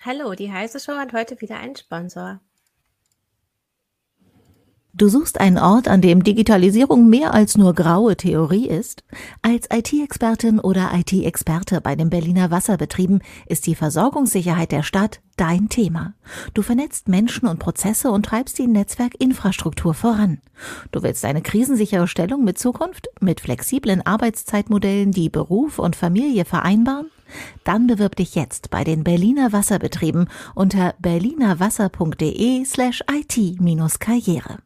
Hallo, die Heiße Show hat heute wieder einen Sponsor. Du suchst einen Ort, an dem Digitalisierung mehr als nur graue Theorie ist? Als IT-Expertin oder IT-Experte bei den Berliner Wasserbetrieben ist die Versorgungssicherheit der Stadt dein Thema. Du vernetzt Menschen und Prozesse und treibst die Netzwerkinfrastruktur voran. Du willst eine krisensichere Stellung mit Zukunft, mit flexiblen Arbeitszeitmodellen, die Beruf und Familie vereinbaren? Dann bewirb dich jetzt bei den Berliner Wasserbetrieben unter berlinerwasser.de slash IT-Karriere.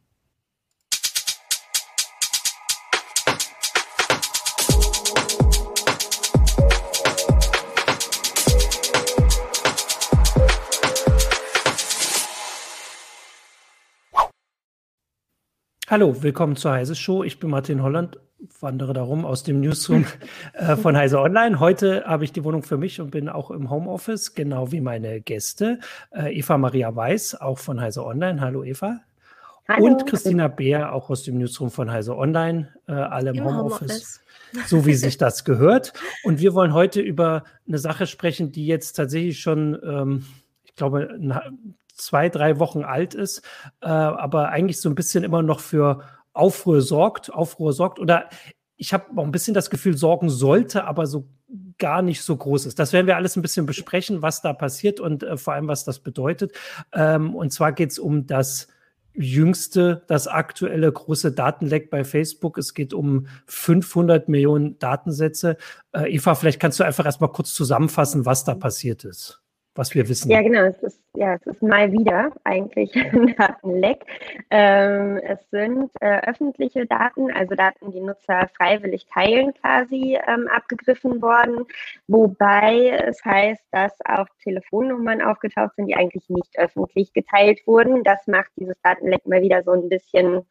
Hallo, willkommen zur Heise Show. Ich bin Martin Holland, wandere darum aus dem Newsroom äh, von Heise Online. Heute habe ich die Wohnung für mich und bin auch im Homeoffice, genau wie meine Gäste. Äh, Eva Maria Weiß, auch von Heise Online. Hallo Eva. Hallo. Und Christina Beer, auch aus dem Newsroom von Heise Online, äh, alle im, Im Homeoffice. Homeoffice. So wie sich das gehört. Und wir wollen heute über eine Sache sprechen, die jetzt tatsächlich schon, ähm, ich glaube, zwei, drei Wochen alt ist, äh, aber eigentlich so ein bisschen immer noch für Aufruhr sorgt, Aufruhr sorgt oder ich habe auch ein bisschen das Gefühl, sorgen sollte, aber so gar nicht so groß ist. Das werden wir alles ein bisschen besprechen, was da passiert und äh, vor allem, was das bedeutet. Ähm, und zwar geht es um das jüngste, das aktuelle große Datenleck bei Facebook. Es geht um 500 Millionen Datensätze. Äh, Eva, vielleicht kannst du einfach erstmal kurz zusammenfassen, was da passiert ist was wir wissen. Ja, genau. Es ist, ja, es ist mal wieder eigentlich ein Datenleck. Ähm, es sind äh, öffentliche Daten, also Daten, die Nutzer freiwillig teilen, quasi ähm, abgegriffen worden. Wobei es heißt, dass auch Telefonnummern aufgetaucht sind, die eigentlich nicht öffentlich geteilt wurden. Das macht dieses Datenleck mal wieder so ein bisschen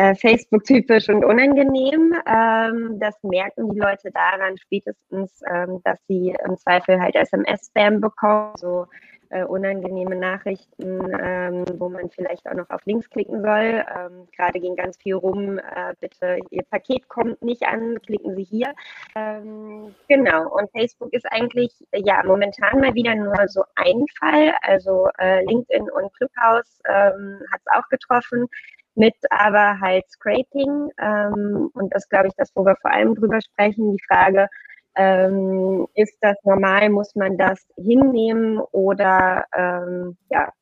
äh, Facebook-typisch und unangenehm. Ähm, das merken die Leute daran spätestens, ähm, dass sie im Zweifel halt SMS-Spam bekommen, so äh, unangenehme Nachrichten, ähm, wo man vielleicht auch noch auf Links klicken soll. Ähm, gerade ging ganz viel rum, äh, bitte, Ihr Paket kommt nicht an, klicken Sie hier. Ähm, genau, und Facebook ist eigentlich ja momentan mal wieder nur so ein Fall. Also äh, LinkedIn und Clubhouse ähm, hat es auch getroffen mit aber halt Scraping. Ähm, und das glaube ich, das, wo wir vor allem drüber sprechen, die Frage, ähm, ist das normal, muss man das hinnehmen oder ähm, ja,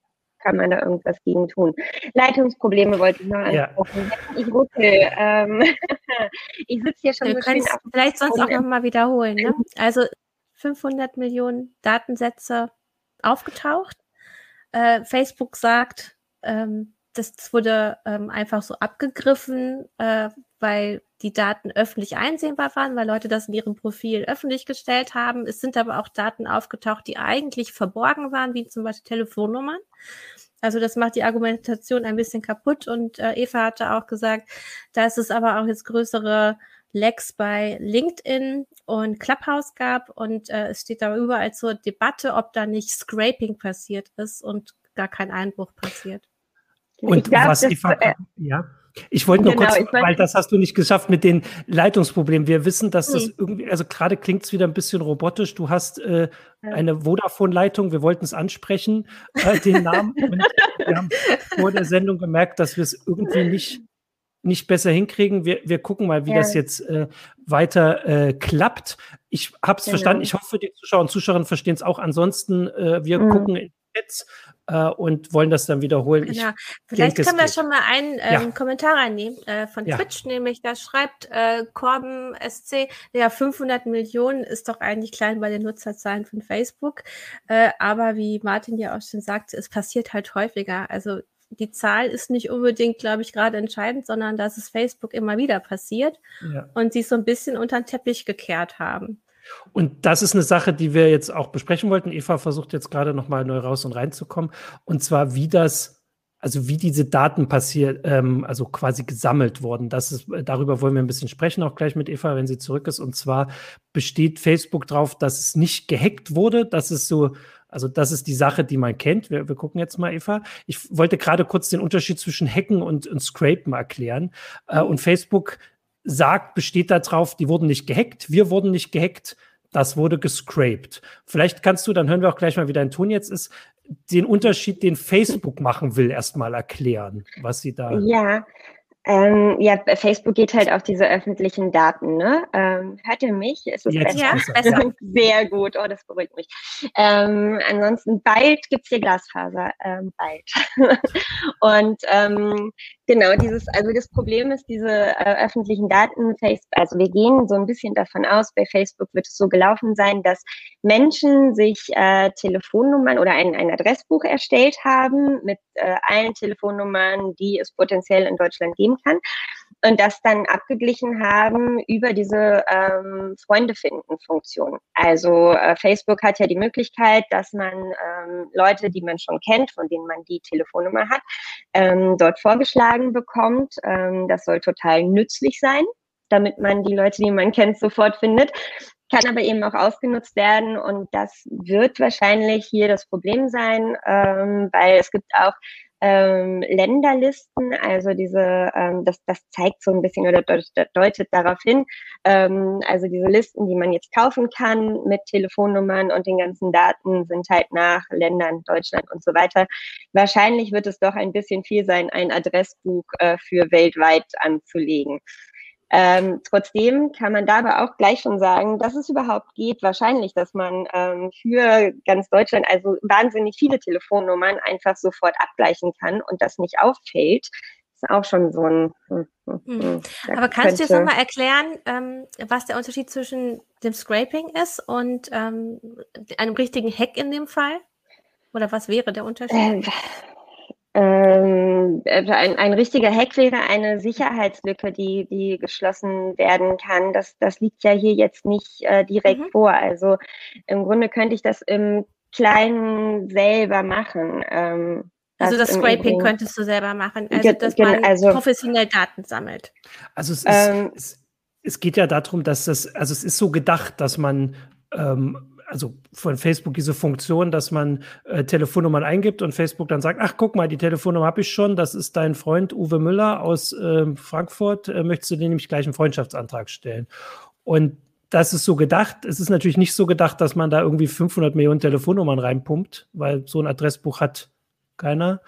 kann man da irgendwas gegen tun? Leitungsprobleme wollte ich noch ansprechen. Ja. Ich ruckel. Ähm, ich sitze hier schon Wir so schön ab. Vielleicht sonst auch nochmal wiederholen. Ne? Also 500 Millionen Datensätze aufgetaucht. Äh, Facebook sagt, ähm, das wurde ähm, einfach so abgegriffen, äh, weil die Daten öffentlich einsehbar waren, weil Leute das in ihrem Profil öffentlich gestellt haben. Es sind aber auch Daten aufgetaucht, die eigentlich verborgen waren, wie zum Beispiel Telefonnummern. Also das macht die Argumentation ein bisschen kaputt. Und äh, Eva hatte auch gesagt, dass es aber auch jetzt größere Lecks bei LinkedIn und Clubhouse gab. Und äh, es steht da überall zur Debatte, ob da nicht Scraping passiert ist und gar kein Einbruch passiert. Und glaub, was Eva, äh, ja. Ich wollte nur genau, kurz, weil das hast du nicht geschafft mit den Leitungsproblemen. Wir wissen, dass das hm. irgendwie, also gerade klingt es wieder ein bisschen robotisch. Du hast äh, eine Vodafone-Leitung, wir wollten es ansprechen, äh, den Namen. Und wir haben vor der Sendung gemerkt, dass wir es irgendwie nicht, nicht besser hinkriegen. Wir, wir gucken mal, wie ja. das jetzt äh, weiter äh, klappt. Ich habe es genau. verstanden. Ich hoffe, die Zuschauer und Zuschauerinnen verstehen es auch. Ansonsten, äh, wir mhm. gucken in Chats äh, und wollen das dann wiederholen. Genau. Vielleicht denke, können wir schon mal einen ähm, ja. Kommentar reinnehmen äh, von ja. Twitch, nämlich da schreibt äh, Corben SC, ja 500 Millionen ist doch eigentlich klein bei den Nutzerzahlen von Facebook, äh, aber wie Martin ja auch schon sagte, es passiert halt häufiger. Also die Zahl ist nicht unbedingt, glaube ich, gerade entscheidend, sondern dass es Facebook immer wieder passiert ja. und sie so ein bisschen unter den Teppich gekehrt haben. Und das ist eine Sache, die wir jetzt auch besprechen wollten. Eva versucht jetzt gerade nochmal neu raus und reinzukommen. Und zwar, wie das, also wie diese Daten passiert, ähm, also quasi gesammelt worden. Das ist, darüber wollen wir ein bisschen sprechen, auch gleich mit Eva, wenn sie zurück ist. Und zwar besteht Facebook darauf, dass es nicht gehackt wurde. Das ist so, also das ist die Sache, die man kennt. Wir, wir gucken jetzt mal, Eva. Ich wollte gerade kurz den Unterschied zwischen Hacken und, und Scrapen erklären. Äh, und Facebook sagt, besteht darauf, die wurden nicht gehackt, wir wurden nicht gehackt. das wurde gescraped. Vielleicht kannst du, dann hören wir auch gleich mal, wie dein Ton jetzt ist, den Unterschied, den Facebook machen will, erstmal erklären, was sie da. Ja, ähm, ja, Facebook geht halt auf diese öffentlichen Daten. Ne? Ähm, hört ihr mich? Ist es besser? Ja, besser. Sehr gut. Oh, das beruhigt mich. Ähm, ansonsten bald gibt's hier Glasfaser. Ähm, bald. Und ähm, genau, dieses, also das Problem ist, diese äh, öffentlichen Daten, also wir gehen so ein bisschen davon aus, bei Facebook wird es so gelaufen sein, dass Menschen sich äh, Telefonnummern oder ein, ein Adressbuch erstellt haben mit äh, allen Telefonnummern, die es potenziell in Deutschland geben kann und das dann abgeglichen haben über diese ähm, Freunde finden Funktion. Also äh, Facebook hat ja die Möglichkeit, dass man ähm, Leute, die man schon kennt, von denen man die Telefonnummer hat, ähm, dort vorgeschlagen bekommt. Ähm, das soll total nützlich sein, damit man die Leute, die man kennt, sofort findet kann aber eben auch ausgenutzt werden und das wird wahrscheinlich hier das Problem sein, ähm, weil es gibt auch ähm, Länderlisten, also diese, ähm, das, das zeigt so ein bisschen oder deutet darauf hin, ähm, also diese Listen, die man jetzt kaufen kann mit Telefonnummern und den ganzen Daten sind halt nach Ländern, Deutschland und so weiter. Wahrscheinlich wird es doch ein bisschen viel sein, ein Adressbuch äh, für weltweit anzulegen. Ähm, trotzdem kann man da aber auch gleich schon sagen, dass es überhaupt geht, wahrscheinlich, dass man ähm, für ganz Deutschland also wahnsinnig viele Telefonnummern einfach sofort abgleichen kann und das nicht auffällt. Ist auch schon so ein. Hm, hm, hm, hm. aber kannst du jetzt nochmal erklären, ähm, was der Unterschied zwischen dem Scraping ist und ähm, einem richtigen Hack in dem Fall? Oder was wäre der Unterschied? Äh, ähm, äh, ein, ein richtiger Hack wäre eine Sicherheitslücke, die, die geschlossen werden kann. Das, das liegt ja hier jetzt nicht äh, direkt mhm. vor. Also im Grunde könnte ich das im Kleinen selber machen. Ähm, also das Scraping könntest du selber machen, also dass man also, professionell Daten sammelt. Also es, ist, ähm, es, es, geht ja darum, dass das, also es ist so gedacht, dass man ähm, also von Facebook diese Funktion, dass man äh, Telefonnummern eingibt und Facebook dann sagt, ach guck mal, die Telefonnummer habe ich schon, das ist dein Freund Uwe Müller aus äh, Frankfurt, äh, möchtest du dir nämlich gleich einen Freundschaftsantrag stellen? Und das ist so gedacht. Es ist natürlich nicht so gedacht, dass man da irgendwie 500 Millionen Telefonnummern reinpumpt, weil so ein Adressbuch hat keiner.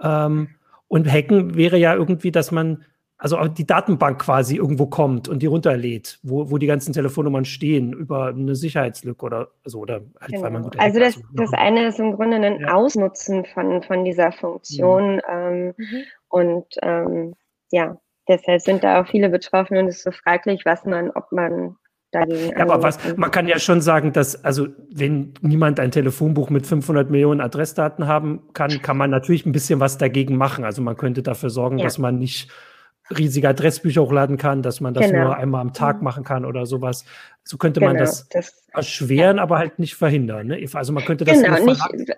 Ähm, und Hacken wäre ja irgendwie, dass man also die Datenbank quasi irgendwo kommt und die runterlädt, wo, wo die ganzen Telefonnummern stehen über eine Sicherheitslücke oder so oder halt, genau. weil man gute Also das, das eine ist im Grunde ein ja. Ausnutzen von, von dieser Funktion mhm. Ähm, mhm. und ähm, ja, deshalb sind da auch viele betroffen und es ist so fraglich, was man, ob man. Ja, aber was, man kann ja schon sagen, dass, also, wenn niemand ein Telefonbuch mit 500 Millionen Adressdaten haben kann, kann man natürlich ein bisschen was dagegen machen. Also man könnte dafür sorgen, ja. dass man nicht riesige Adressbücher hochladen kann, dass man das genau. nur einmal am Tag mhm. machen kann oder sowas. So könnte genau, man das, das, erschweren, ja. aber halt nicht verhindern. Ne? Also man könnte das genau, nicht,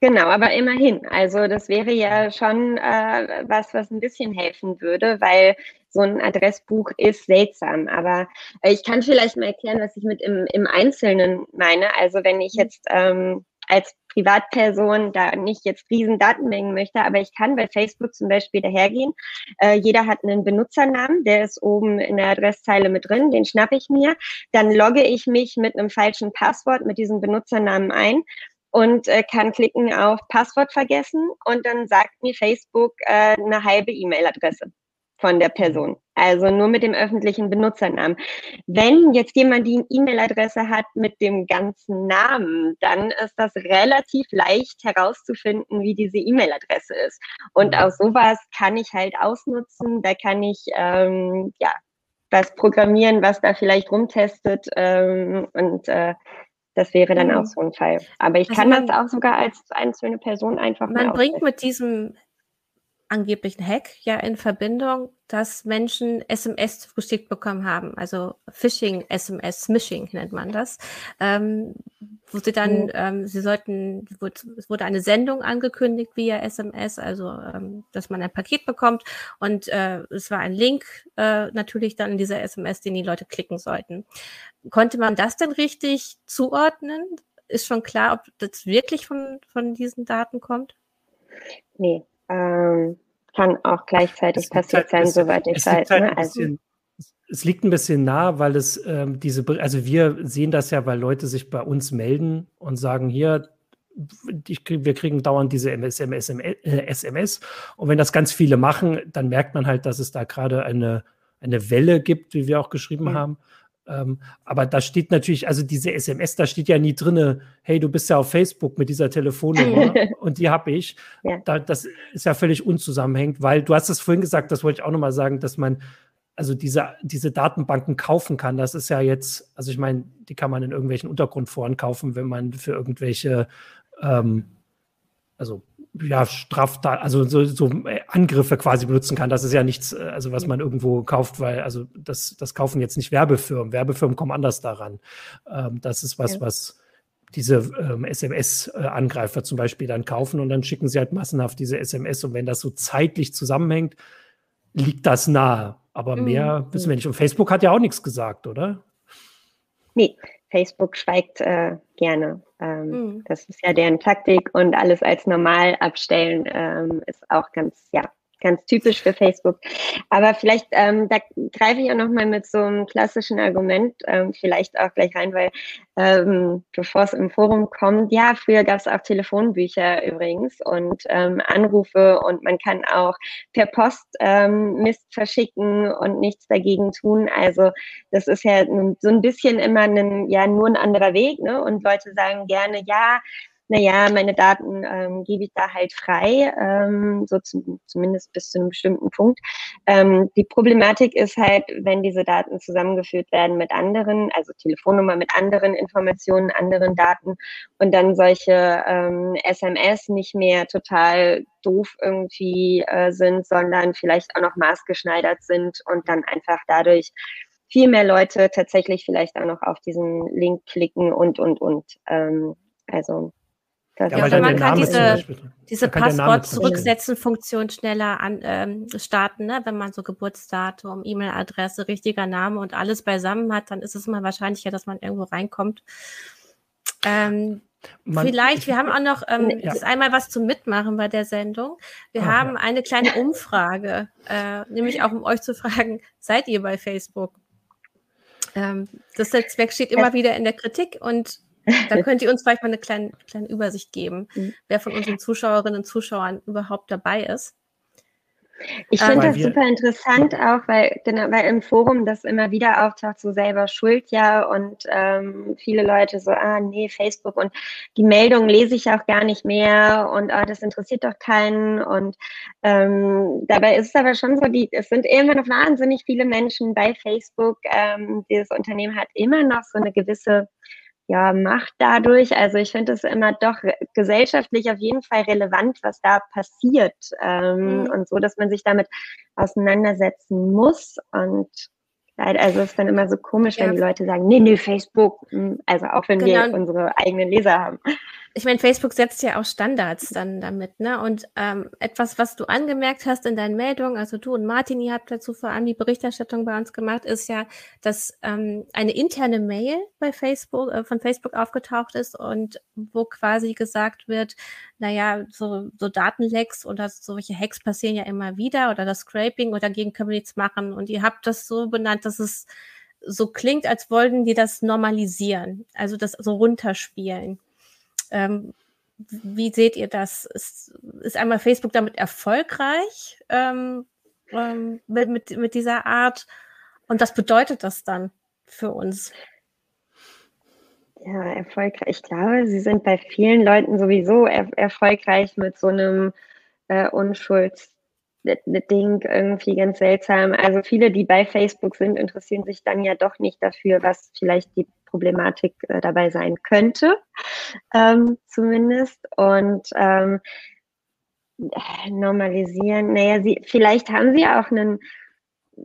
Genau, aber immerhin. Also das wäre ja schon äh, was, was ein bisschen helfen würde, weil so ein Adressbuch ist seltsam. Aber äh, ich kann vielleicht mal erklären, was ich mit im, im Einzelnen meine. Also wenn ich mhm. jetzt ähm, als Privatperson da nicht jetzt riesen Datenmengen möchte, aber ich kann bei Facebook zum Beispiel dahergehen. Äh, jeder hat einen Benutzernamen, der ist oben in der Adresszeile mit drin, den schnappe ich mir. Dann logge ich mich mit einem falschen Passwort mit diesem Benutzernamen ein und äh, kann klicken auf Passwort vergessen und dann sagt mir Facebook äh, eine halbe E-Mail-Adresse von der Person. Also nur mit dem öffentlichen Benutzernamen. Wenn jetzt jemand die E-Mail-Adresse hat mit dem ganzen Namen, dann ist das relativ leicht herauszufinden, wie diese E-Mail-Adresse ist. Und auch sowas kann ich halt ausnutzen. Da kann ich ähm, ja was programmieren, was da vielleicht rumtestet ähm, und äh, das wäre dann auch mhm. so ein Fall. Aber ich also kann man, das auch sogar als einzelne Person einfach Man bringt mit diesem angeblichen Hack ja in Verbindung, dass Menschen SMS geschickt bekommen haben, also Phishing, SMS, Smishing nennt man das, ähm, wo sie dann, mhm. ähm, sie sollten, es wurde eine Sendung angekündigt via SMS, also ähm, dass man ein Paket bekommt und äh, es war ein Link äh, natürlich dann in dieser SMS, den die Leute klicken sollten. Konnte man das denn richtig zuordnen? Ist schon klar, ob das wirklich von, von diesen Daten kommt? Nee, ähm, kann auch gleichzeitig passiert halt, sein, soweit ich weiß. Halt ne? also, es liegt ein bisschen nah, weil es ähm, diese, also wir sehen das ja, weil Leute sich bei uns melden und sagen, hier, ich, wir kriegen dauernd diese SMS, SMS. Und wenn das ganz viele machen, dann merkt man halt, dass es da gerade eine, eine Welle gibt, wie wir auch geschrieben mhm. haben. Ähm, aber da steht natürlich, also diese SMS, da steht ja nie drin, hey, du bist ja auf Facebook mit dieser Telefonnummer und die habe ich. Ja. Da, das ist ja völlig unzusammenhängend, weil du hast es vorhin gesagt, das wollte ich auch nochmal sagen, dass man also diese, diese Datenbanken kaufen kann. Das ist ja jetzt, also ich meine, die kann man in irgendwelchen Untergrundforen kaufen, wenn man für irgendwelche, ähm, also ja, Straftat, also so, so, Angriffe quasi benutzen kann. Das ist ja nichts, äh, also was man irgendwo kauft, weil, also das, das kaufen jetzt nicht Werbefirmen. Werbefirmen kommen anders daran. Ähm, das ist was, ja. was diese ähm, SMS-Angreifer zum Beispiel dann kaufen und dann schicken sie halt massenhaft diese SMS. Und wenn das so zeitlich zusammenhängt, liegt das nahe. Aber mhm. mehr mhm. wissen wir nicht. Und Facebook hat ja auch nichts gesagt, oder? Nee, Facebook schweigt äh, gerne. Ähm, mhm. Das ist ja deren Taktik und alles als normal abstellen ähm, ist auch ganz, ja, ganz typisch für Facebook. Aber vielleicht, ähm, da greife ich auch nochmal mit so einem klassischen Argument ähm, vielleicht auch gleich rein, weil ähm, bevor es im Forum kommt, ja, früher gab es auch Telefonbücher übrigens und ähm, Anrufe und man kann auch per Post ähm, Mist verschicken und nichts dagegen tun. Also das ist ja so ein bisschen immer ein, ja, nur ein anderer Weg, ne? Und Leute sagen gerne, ja, naja, meine Daten ähm, gebe ich da halt frei, ähm, so zum, zumindest bis zu einem bestimmten Punkt. Ähm, die Problematik ist halt, wenn diese Daten zusammengeführt werden mit anderen, also Telefonnummer mit anderen Informationen, anderen Daten und dann solche ähm, SMS nicht mehr total doof irgendwie äh, sind, sondern vielleicht auch noch maßgeschneidert sind und dann einfach dadurch viel mehr Leute tatsächlich vielleicht auch noch auf diesen Link klicken und, und, und. Ähm, also das ja, weil man kann diese, diese Passwort-Zurücksetzen-Funktion schneller an, ähm, starten, ne? wenn man so Geburtsdatum, E-Mail-Adresse, richtiger Name und alles beisammen hat, dann ist es immer wahrscheinlicher, dass man irgendwo reinkommt. Ähm, man, vielleicht, wir haben auch noch ähm, ja. einmal was zum Mitmachen bei der Sendung. Wir ah, haben ja. eine kleine Umfrage, äh, nämlich auch um euch zu fragen, seid ihr bei Facebook? Ähm, das Netzwerk steht immer wieder in der Kritik und da könnt ihr uns vielleicht mal eine kleine, kleine Übersicht geben, mhm. wer von unseren Zuschauerinnen und Zuschauern überhaupt dabei ist. Ich finde ähm, das super interessant auch, weil, genau, weil im Forum das immer wieder auftaucht, so selber schuld ja und ähm, viele Leute so, ah nee, Facebook und die Meldung lese ich auch gar nicht mehr und ah, das interessiert doch keinen und ähm, dabei ist es aber schon so, die, es sind immer noch wahnsinnig viele Menschen bei Facebook. Ähm, dieses Unternehmen hat immer noch so eine gewisse ja, macht dadurch. Also ich finde es immer doch gesellschaftlich auf jeden Fall relevant, was da passiert. Ähm, mhm. Und so, dass man sich damit auseinandersetzen muss. Und also es ist dann immer so komisch, ja. wenn die Leute sagen, nee, nee, Facebook. Hm, also auch wenn genau. wir unsere eigenen Leser haben ich meine, Facebook setzt ja auch Standards dann damit, ne? Und ähm, etwas, was du angemerkt hast in deinen Meldungen, also du und Martin, ihr habt dazu vor allem die Berichterstattung bei uns gemacht, ist ja, dass ähm, eine interne Mail bei Facebook, äh, von Facebook aufgetaucht ist und wo quasi gesagt wird, naja, so, so Datenlecks oder solche Hacks passieren ja immer wieder oder das Scraping und dagegen können wir nichts machen. Und ihr habt das so benannt, dass es so klingt, als wollten die das normalisieren, also das so runterspielen. Ähm, wie seht ihr das? Ist, ist einmal Facebook damit erfolgreich ähm, ähm, mit, mit, mit dieser Art? Und was bedeutet das dann für uns? Ja, erfolgreich. Ich glaube, sie sind bei vielen Leuten sowieso er erfolgreich mit so einem äh, Unschuldsding irgendwie ganz seltsam. Also viele, die bei Facebook sind, interessieren sich dann ja doch nicht dafür, was vielleicht die Problematik äh, dabei sein könnte, ähm, zumindest. Und ähm, normalisieren, naja, sie, vielleicht haben sie auch einen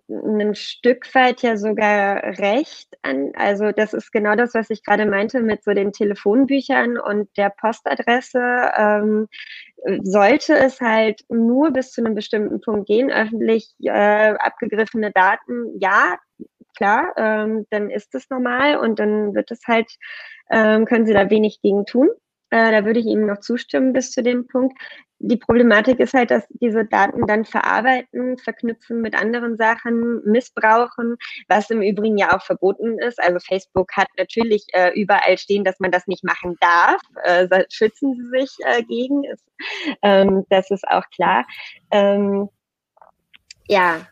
ein Stück weit ja sogar recht an. Also das ist genau das, was ich gerade meinte mit so den Telefonbüchern und der Postadresse. Ähm, sollte es halt nur bis zu einem bestimmten Punkt gehen, öffentlich äh, abgegriffene Daten, ja, klar, ähm, dann ist es normal und dann wird es halt, ähm, können sie da wenig gegen tun. Äh, da würde ich Ihnen noch zustimmen bis zu dem Punkt. Die Problematik ist halt, dass diese Daten dann verarbeiten, verknüpfen mit anderen Sachen, missbrauchen, was im Übrigen ja auch verboten ist. Also Facebook hat natürlich äh, überall stehen, dass man das nicht machen darf. Äh, schützen sie sich äh, gegen. Ist, ähm, das ist auch klar. Ähm, ja,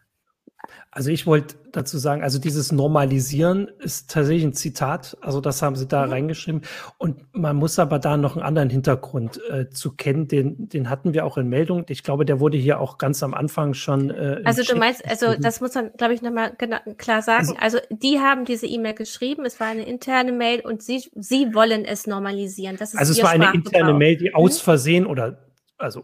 also ich wollte dazu sagen, also dieses Normalisieren ist tatsächlich ein Zitat, also das haben sie da mhm. reingeschrieben. Und man muss aber da noch einen anderen Hintergrund äh, zu kennen, den, den hatten wir auch in Meldung. Ich glaube, der wurde hier auch ganz am Anfang schon. Äh, also du meinst, also das muss man, glaube ich, nochmal klar sagen. Also, also die haben diese E-Mail geschrieben, es war eine interne Mail und sie, sie wollen es normalisieren. Das ist also es war eine interne Mail, die aus mhm. Versehen oder also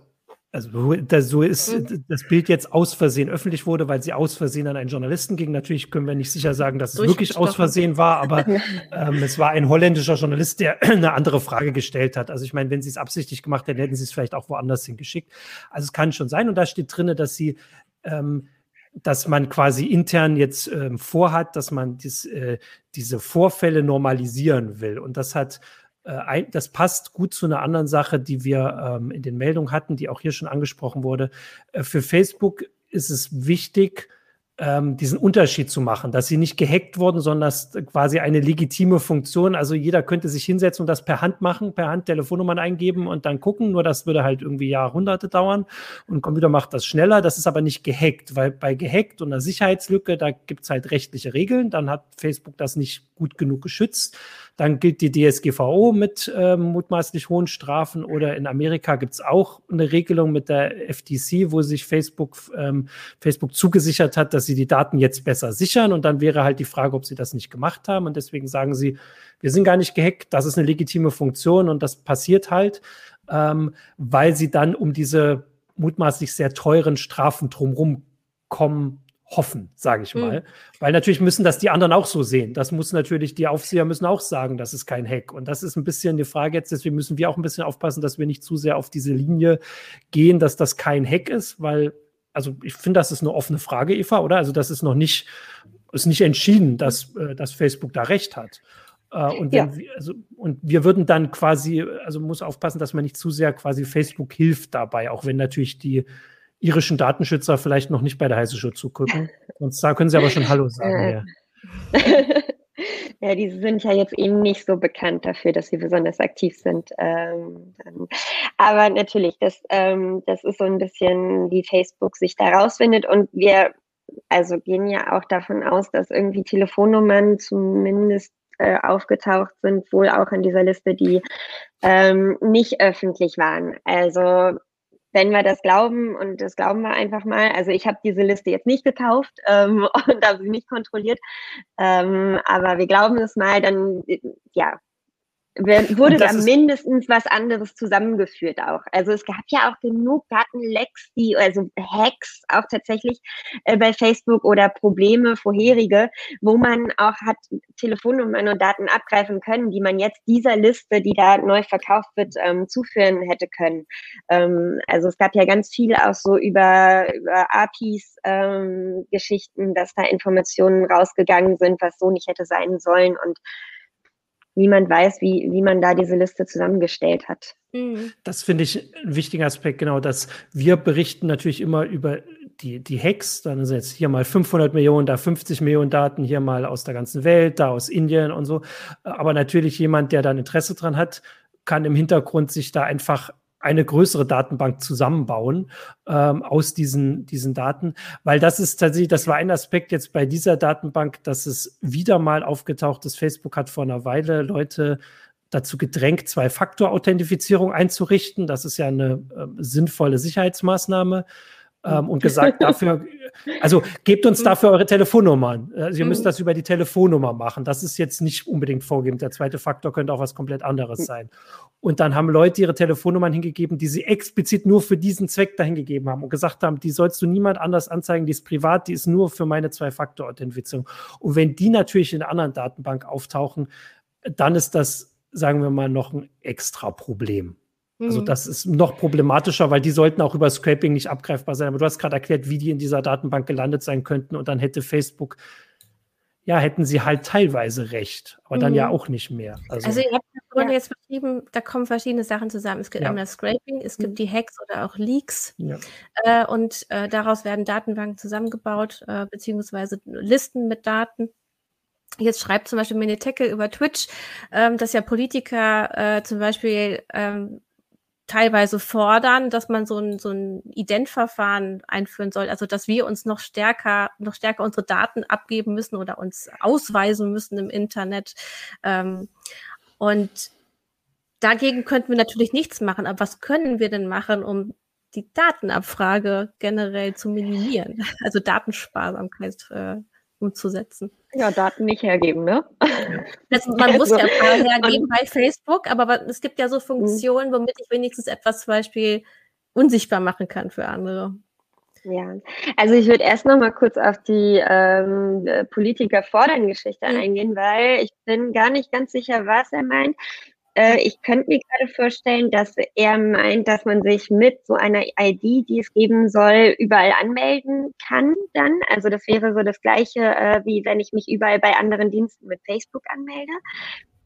also das, so ist mhm. das Bild jetzt aus Versehen öffentlich wurde, weil sie aus Versehen an einen Journalisten ging. Natürlich können wir nicht sicher sagen, dass es wirklich aus Versehen war, aber ähm, es war ein holländischer Journalist, der eine andere Frage gestellt hat. Also ich meine, wenn sie es absichtlich gemacht hätten, hätten sie es vielleicht auch woanders hingeschickt. Also es kann schon sein und da steht drin, dass sie ähm, dass man quasi intern jetzt ähm, vorhat, dass man dies, äh, diese Vorfälle normalisieren will. Und das hat äh, das passt gut zu einer anderen Sache, die wir ähm, in den Meldungen hatten, die auch hier schon angesprochen wurde. Äh, für Facebook ist es wichtig, ähm, diesen Unterschied zu machen, dass sie nicht gehackt wurden, sondern das quasi eine legitime Funktion. Also jeder könnte sich hinsetzen und das per Hand machen, per Hand Telefonnummern eingeben und dann gucken. Nur das würde halt irgendwie Jahrhunderte dauern und Computer macht das schneller. Das ist aber nicht gehackt, weil bei gehackt und einer Sicherheitslücke, da gibt es halt rechtliche Regeln. Dann hat Facebook das nicht gut genug geschützt. Dann gilt die DSGVO mit ähm, mutmaßlich hohen Strafen oder in Amerika gibt es auch eine Regelung mit der FTC, wo sich Facebook, ähm, Facebook zugesichert hat, dass sie die Daten jetzt besser sichern. Und dann wäre halt die Frage, ob sie das nicht gemacht haben. Und deswegen sagen sie, wir sind gar nicht gehackt, das ist eine legitime Funktion und das passiert halt, ähm, weil sie dann um diese mutmaßlich sehr teuren Strafen drumherum kommen hoffen, sage ich hm. mal. Mhm. Weil natürlich müssen das die anderen auch so sehen. Das muss natürlich, die Aufseher müssen auch sagen, das ist kein Hack. Und das ist ein bisschen die Frage jetzt, deswegen müssen wir auch ein bisschen aufpassen, dass wir nicht zu sehr auf diese Linie gehen, dass das kein Hack ist, weil, also ich finde, das ist eine offene Frage, Eva, oder? Also das ist noch nicht, ist nicht entschieden, dass, äh, dass Facebook da recht hat. Äh, und, ja. wir, also, und wir würden dann quasi, also muss aufpassen, dass man nicht zu sehr quasi Facebook hilft dabei, auch wenn natürlich die irischen Datenschützer vielleicht noch nicht bei der Heiße Show zugucken. Sonst können sie aber schon Hallo sagen. Ja. ja, die sind ja jetzt eben nicht so bekannt dafür, dass sie besonders aktiv sind. Ähm, aber natürlich, das, ähm, das ist so ein bisschen, wie Facebook sich da rausfindet. Und wir also gehen ja auch davon aus, dass irgendwie Telefonnummern zumindest äh, aufgetaucht sind, wohl auch in dieser Liste, die ähm, nicht öffentlich waren. Also wenn wir das glauben, und das glauben wir einfach mal, also ich habe diese Liste jetzt nicht gekauft ähm, und habe sie nicht kontrolliert, ähm, aber wir glauben es mal, dann ja, wurde da mindestens was anderes zusammengeführt auch. Also es gab ja auch genug Datenlecks, die, also Hacks auch tatsächlich äh, bei Facebook oder Probleme vorherige, wo man auch hat Telefonnummern und Daten abgreifen können, die man jetzt dieser Liste, die da neu verkauft wird, ähm, zuführen hätte können. Ähm, also es gab ja ganz viel auch so über, über APIs ähm, Geschichten, dass da Informationen rausgegangen sind, was so nicht hätte sein sollen und niemand weiß, wie, wie man da diese Liste zusammengestellt hat. Mhm. Das finde ich ein wichtiger Aspekt, genau, dass wir berichten natürlich immer über die, die Hacks, dann sind jetzt hier mal 500 Millionen, da 50 Millionen Daten, hier mal aus der ganzen Welt, da aus Indien und so. Aber natürlich jemand, der da ein Interesse dran hat, kann im Hintergrund sich da einfach eine größere Datenbank zusammenbauen ähm, aus diesen, diesen Daten, weil das ist tatsächlich, das war ein Aspekt jetzt bei dieser Datenbank, dass es wieder mal aufgetaucht ist. Facebook hat vor einer Weile Leute dazu gedrängt, Zwei-Faktor-Authentifizierung einzurichten. Das ist ja eine äh, sinnvolle Sicherheitsmaßnahme ähm, und gesagt, dafür, also gebt uns dafür eure Telefonnummern. Also ihr müsst mhm. das über die Telefonnummer machen. Das ist jetzt nicht unbedingt vorgegeben. Der zweite Faktor könnte auch was komplett anderes sein. Und dann haben Leute ihre Telefonnummern hingegeben, die sie explizit nur für diesen Zweck dahingegeben haben und gesagt haben, die sollst du niemand anders anzeigen, die ist privat, die ist nur für meine Zwei-Faktor-Authentifizierung. Und wenn die natürlich in einer anderen Datenbank auftauchen, dann ist das, sagen wir mal, noch ein extra Problem. Also mhm. das ist noch problematischer, weil die sollten auch über Scraping nicht abgreifbar sein. Aber du hast gerade erklärt, wie die in dieser Datenbank gelandet sein könnten und dann hätte Facebook, ja, hätten sie halt teilweise recht, aber mhm. dann ja mhm. auch nicht mehr. Also, also ihr habt Grunde ja. jetzt beschrieben, da kommen verschiedene Sachen zusammen. Es gibt ja. einmal das Scraping, es gibt mhm. die Hacks oder auch Leaks. Ja. Äh, und äh, daraus werden Datenbanken zusammengebaut, äh, beziehungsweise Listen mit Daten. Jetzt schreibt zum Beispiel Menetecke über Twitch, ähm, dass ja Politiker äh, zum Beispiel ähm, teilweise fordern, dass man so ein, so ein Identverfahren einführen soll, also dass wir uns noch stärker, noch stärker unsere Daten abgeben müssen oder uns ausweisen müssen im Internet. Ähm, und dagegen könnten wir natürlich nichts machen. Aber was können wir denn machen, um die Datenabfrage generell zu minimieren? Also Datensparsamkeit äh, umzusetzen. Ja, Daten nicht hergeben, ne? Das, man muss ja ein paar hergeben bei Facebook, aber es gibt ja so Funktionen, womit ich wenigstens etwas zum Beispiel unsichtbar machen kann für andere. Ja, also ich würde erst noch mal kurz auf die ähm, Politiker fordern Geschichte mhm. eingehen, weil ich bin gar nicht ganz sicher, was er meint. Äh, ich könnte mir gerade vorstellen, dass er meint, dass man sich mit so einer ID, die es geben soll, überall anmelden kann dann. Also das wäre so das Gleiche, äh, wie wenn ich mich überall bei anderen Diensten mit Facebook anmelde.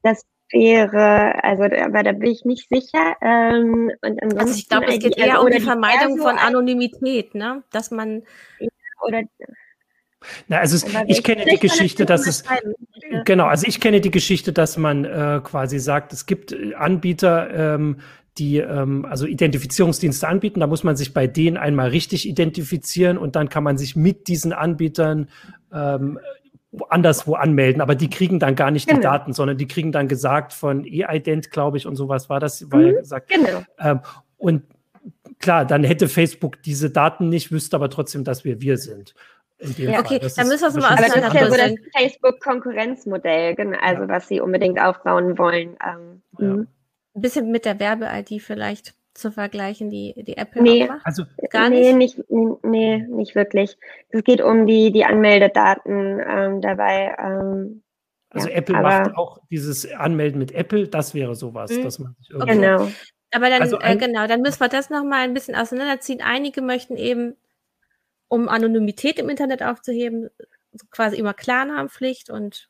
Das wäre, also aber da bin ich nicht sicher. Ähm, und ansonsten also ich glaube, es geht eher also, um die Vermeidung die von Anonymität, ne? Dass man oder na, also ich kenne die Geschichte, dass es genau, also ich kenne die Geschichte, dass man äh, quasi sagt, es gibt äh, Anbieter, ähm, die ähm, also Identifizierungsdienste anbieten. Da muss man sich bei denen einmal richtig identifizieren und dann kann man sich mit diesen Anbietern ähm, anderswo anmelden, aber die kriegen dann gar nicht genau. die Daten, sondern die kriegen dann gesagt von E-Ident, glaube ich, und sowas war das, war mhm, ja gesagt. Genau. Ähm, und klar, dann hätte Facebook diese Daten nicht, wüsste aber trotzdem, dass wir wir sind ja, okay, dann müssen wir es mal. Aber das ist ja so das Facebook-Konkurrenzmodell, genau, also ja. was sie unbedingt aufbauen wollen. Ähm, ja. Mhm. Ein bisschen mit der Werbe-ID vielleicht zu vergleichen, die, die Apple nee, macht? Also, Gar nee, nicht? nicht? Nee, nicht wirklich. Es geht um die, die Anmeldedaten ähm, dabei. Ähm, also ja, Apple macht auch dieses Anmelden mit Apple, das wäre sowas, mhm. dass man sich irgendwie. Genau. Aber dann, also äh, genau, dann müssen wir das nochmal ein bisschen auseinanderziehen. Einige möchten eben um Anonymität im Internet aufzuheben, quasi immer Klarnamenpflicht und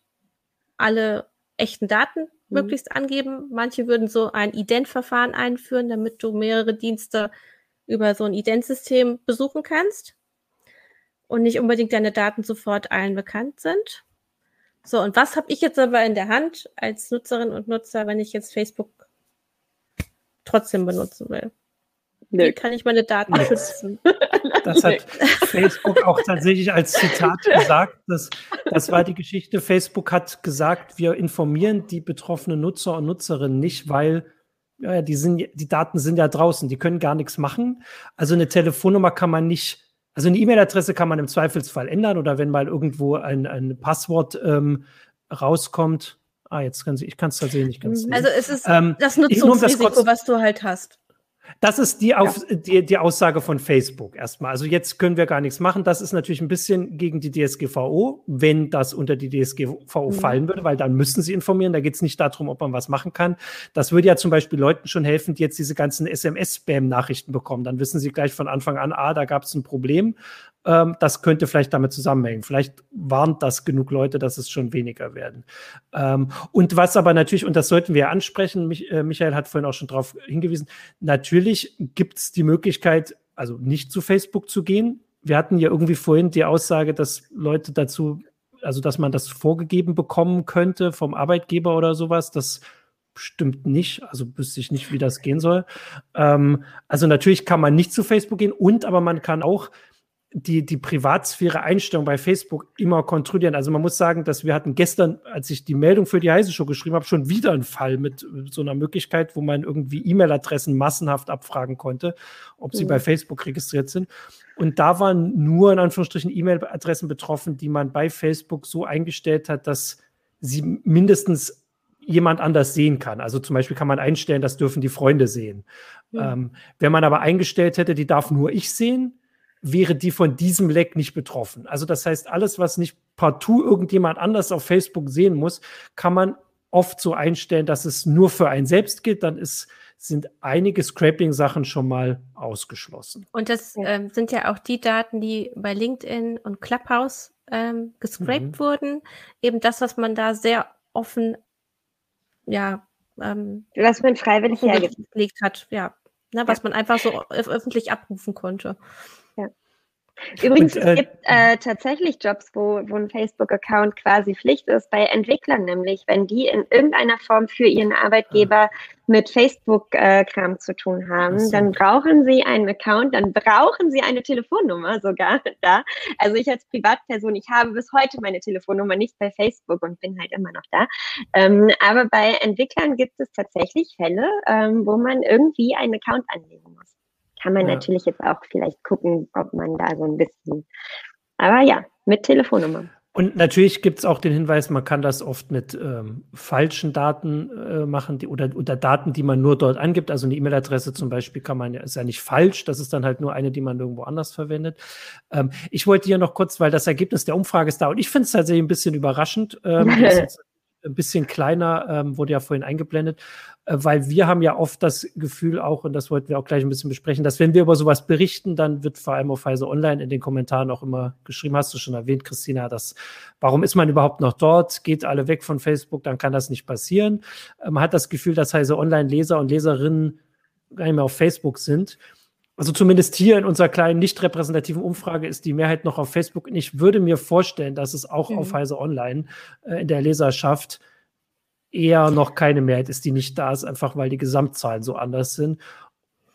alle echten Daten mhm. möglichst angeben. Manche würden so ein Ident-Verfahren einführen, damit du mehrere Dienste über so ein Ident-System besuchen kannst und nicht unbedingt deine Daten sofort allen bekannt sind. So, und was habe ich jetzt aber in der Hand als Nutzerin und Nutzer, wenn ich jetzt Facebook trotzdem benutzen will? Nö. Wie kann ich meine Daten schützen? Das hat Facebook auch tatsächlich als Zitat gesagt. Das, das war die Geschichte. Facebook hat gesagt, wir informieren die betroffenen Nutzer und Nutzerinnen nicht, weil ja, die, sind, die Daten sind ja draußen, die können gar nichts machen. Also eine Telefonnummer kann man nicht, also eine E-Mail-Adresse kann man im Zweifelsfall ändern oder wenn mal irgendwo ein, ein Passwort ähm, rauskommt. Ah, jetzt kann sie, ich kann es tatsächlich nicht ganz sehen. Also es ist ähm, das Nutzungsrisiko, was du halt hast. Das ist die, auf, ja. die, die Aussage von Facebook erstmal. Also jetzt können wir gar nichts machen. Das ist natürlich ein bisschen gegen die DSGVO, wenn das unter die DSGVO mhm. fallen würde, weil dann müssen sie informieren. Da geht es nicht darum, ob man was machen kann. Das würde ja zum Beispiel Leuten schon helfen, die jetzt diese ganzen SMS-Spam-Nachrichten bekommen. Dann wissen sie gleich von Anfang an, ah, da gab es ein Problem. Ähm, das könnte vielleicht damit zusammenhängen. Vielleicht warnt das genug Leute, dass es schon weniger werden. Ähm, und was aber natürlich, und das sollten wir ansprechen, Mich, äh, Michael hat vorhin auch schon darauf hingewiesen, natürlich gibt es die Möglichkeit, also nicht zu Facebook zu gehen. Wir hatten ja irgendwie vorhin die Aussage, dass Leute dazu, also dass man das vorgegeben bekommen könnte vom Arbeitgeber oder sowas. Das stimmt nicht. Also wüsste ich nicht, wie das gehen soll. Ähm, also natürlich kann man nicht zu Facebook gehen und aber man kann auch die, die Privatsphäre-Einstellung bei Facebook immer kontrollieren. Also man muss sagen, dass wir hatten gestern, als ich die Meldung für die Heise Show geschrieben habe, schon wieder einen Fall mit so einer Möglichkeit, wo man irgendwie E-Mail-Adressen massenhaft abfragen konnte, ob sie mhm. bei Facebook registriert sind. Und da waren nur in Anführungsstrichen E-Mail-Adressen betroffen, die man bei Facebook so eingestellt hat, dass sie mindestens jemand anders sehen kann. Also zum Beispiel kann man einstellen, das dürfen die Freunde sehen. Mhm. Ähm, wenn man aber eingestellt hätte, die darf nur ich sehen, wäre die von diesem Leck nicht betroffen. Also das heißt, alles, was nicht partout irgendjemand anders auf Facebook sehen muss, kann man oft so einstellen, dass es nur für einen selbst gilt. Dann ist, sind einige Scraping-Sachen schon mal ausgeschlossen. Und das ähm, sind ja auch die Daten, die bei LinkedIn und Clubhouse ähm, gescraped mhm. wurden. Eben das, was man da sehr offen ja, ähm, was man freiwillig hergelegt hat, ja. Ne, was ja. man einfach so öffentlich abrufen konnte. Übrigens, Und, äh, es gibt äh, tatsächlich Jobs, wo, wo ein Facebook-Account quasi Pflicht ist, bei Entwicklern nämlich, wenn die in irgendeiner Form für ihren Arbeitgeber mit Facebook-Kram zu tun haben, so. dann brauchen sie einen Account, dann brauchen sie eine Telefonnummer sogar da. Also ich als Privatperson, ich habe bis heute meine Telefonnummer nicht bei Facebook und bin halt immer noch da. Ähm, aber bei Entwicklern gibt es tatsächlich Fälle, ähm, wo man irgendwie einen Account anlegen muss kann man ja. natürlich jetzt auch vielleicht gucken, ob man da so ein bisschen, aber ja, mit Telefonnummer. Und natürlich gibt es auch den Hinweis, man kann das oft mit ähm, falschen Daten äh, machen die, oder, oder Daten, die man nur dort angibt. Also eine E-Mail-Adresse zum Beispiel kann man ist ja nicht falsch, das ist dann halt nur eine, die man irgendwo anders verwendet. Ähm, ich wollte hier noch kurz, weil das Ergebnis der Umfrage ist da und ich finde es tatsächlich ein bisschen überraschend. Ähm, ein bisschen kleiner, ähm, wurde ja vorhin eingeblendet, weil wir haben ja oft das Gefühl auch, und das wollten wir auch gleich ein bisschen besprechen, dass wenn wir über sowas berichten, dann wird vor allem auf Heise Online in den Kommentaren auch immer geschrieben, hast du schon erwähnt, Christina, dass, warum ist man überhaupt noch dort? Geht alle weg von Facebook, dann kann das nicht passieren. Äh, man hat das Gefühl, dass Heise Online Leser und Leserinnen gar nicht mehr auf Facebook sind. Also zumindest hier in unserer kleinen nicht repräsentativen Umfrage ist die Mehrheit noch auf Facebook. Und ich würde mir vorstellen, dass es auch mhm. auf Heise Online äh, in der Leserschaft eher noch keine Mehrheit ist, die nicht da ist, einfach weil die Gesamtzahlen so anders sind.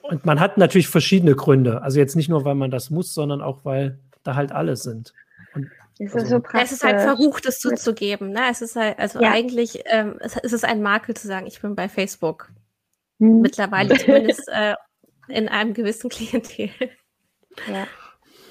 Und man hat natürlich verschiedene Gründe. Also jetzt nicht nur, weil man das muss, sondern auch, weil da halt alle sind. Und es ist, also, so es ist halt verrucht, es zuzugeben. Ne? Es ist halt, also ja. eigentlich ähm, es ist ein Makel zu sagen, ich bin bei Facebook. Hm. Mittlerweile zumindest äh, in einem gewissen Klientel. Ja.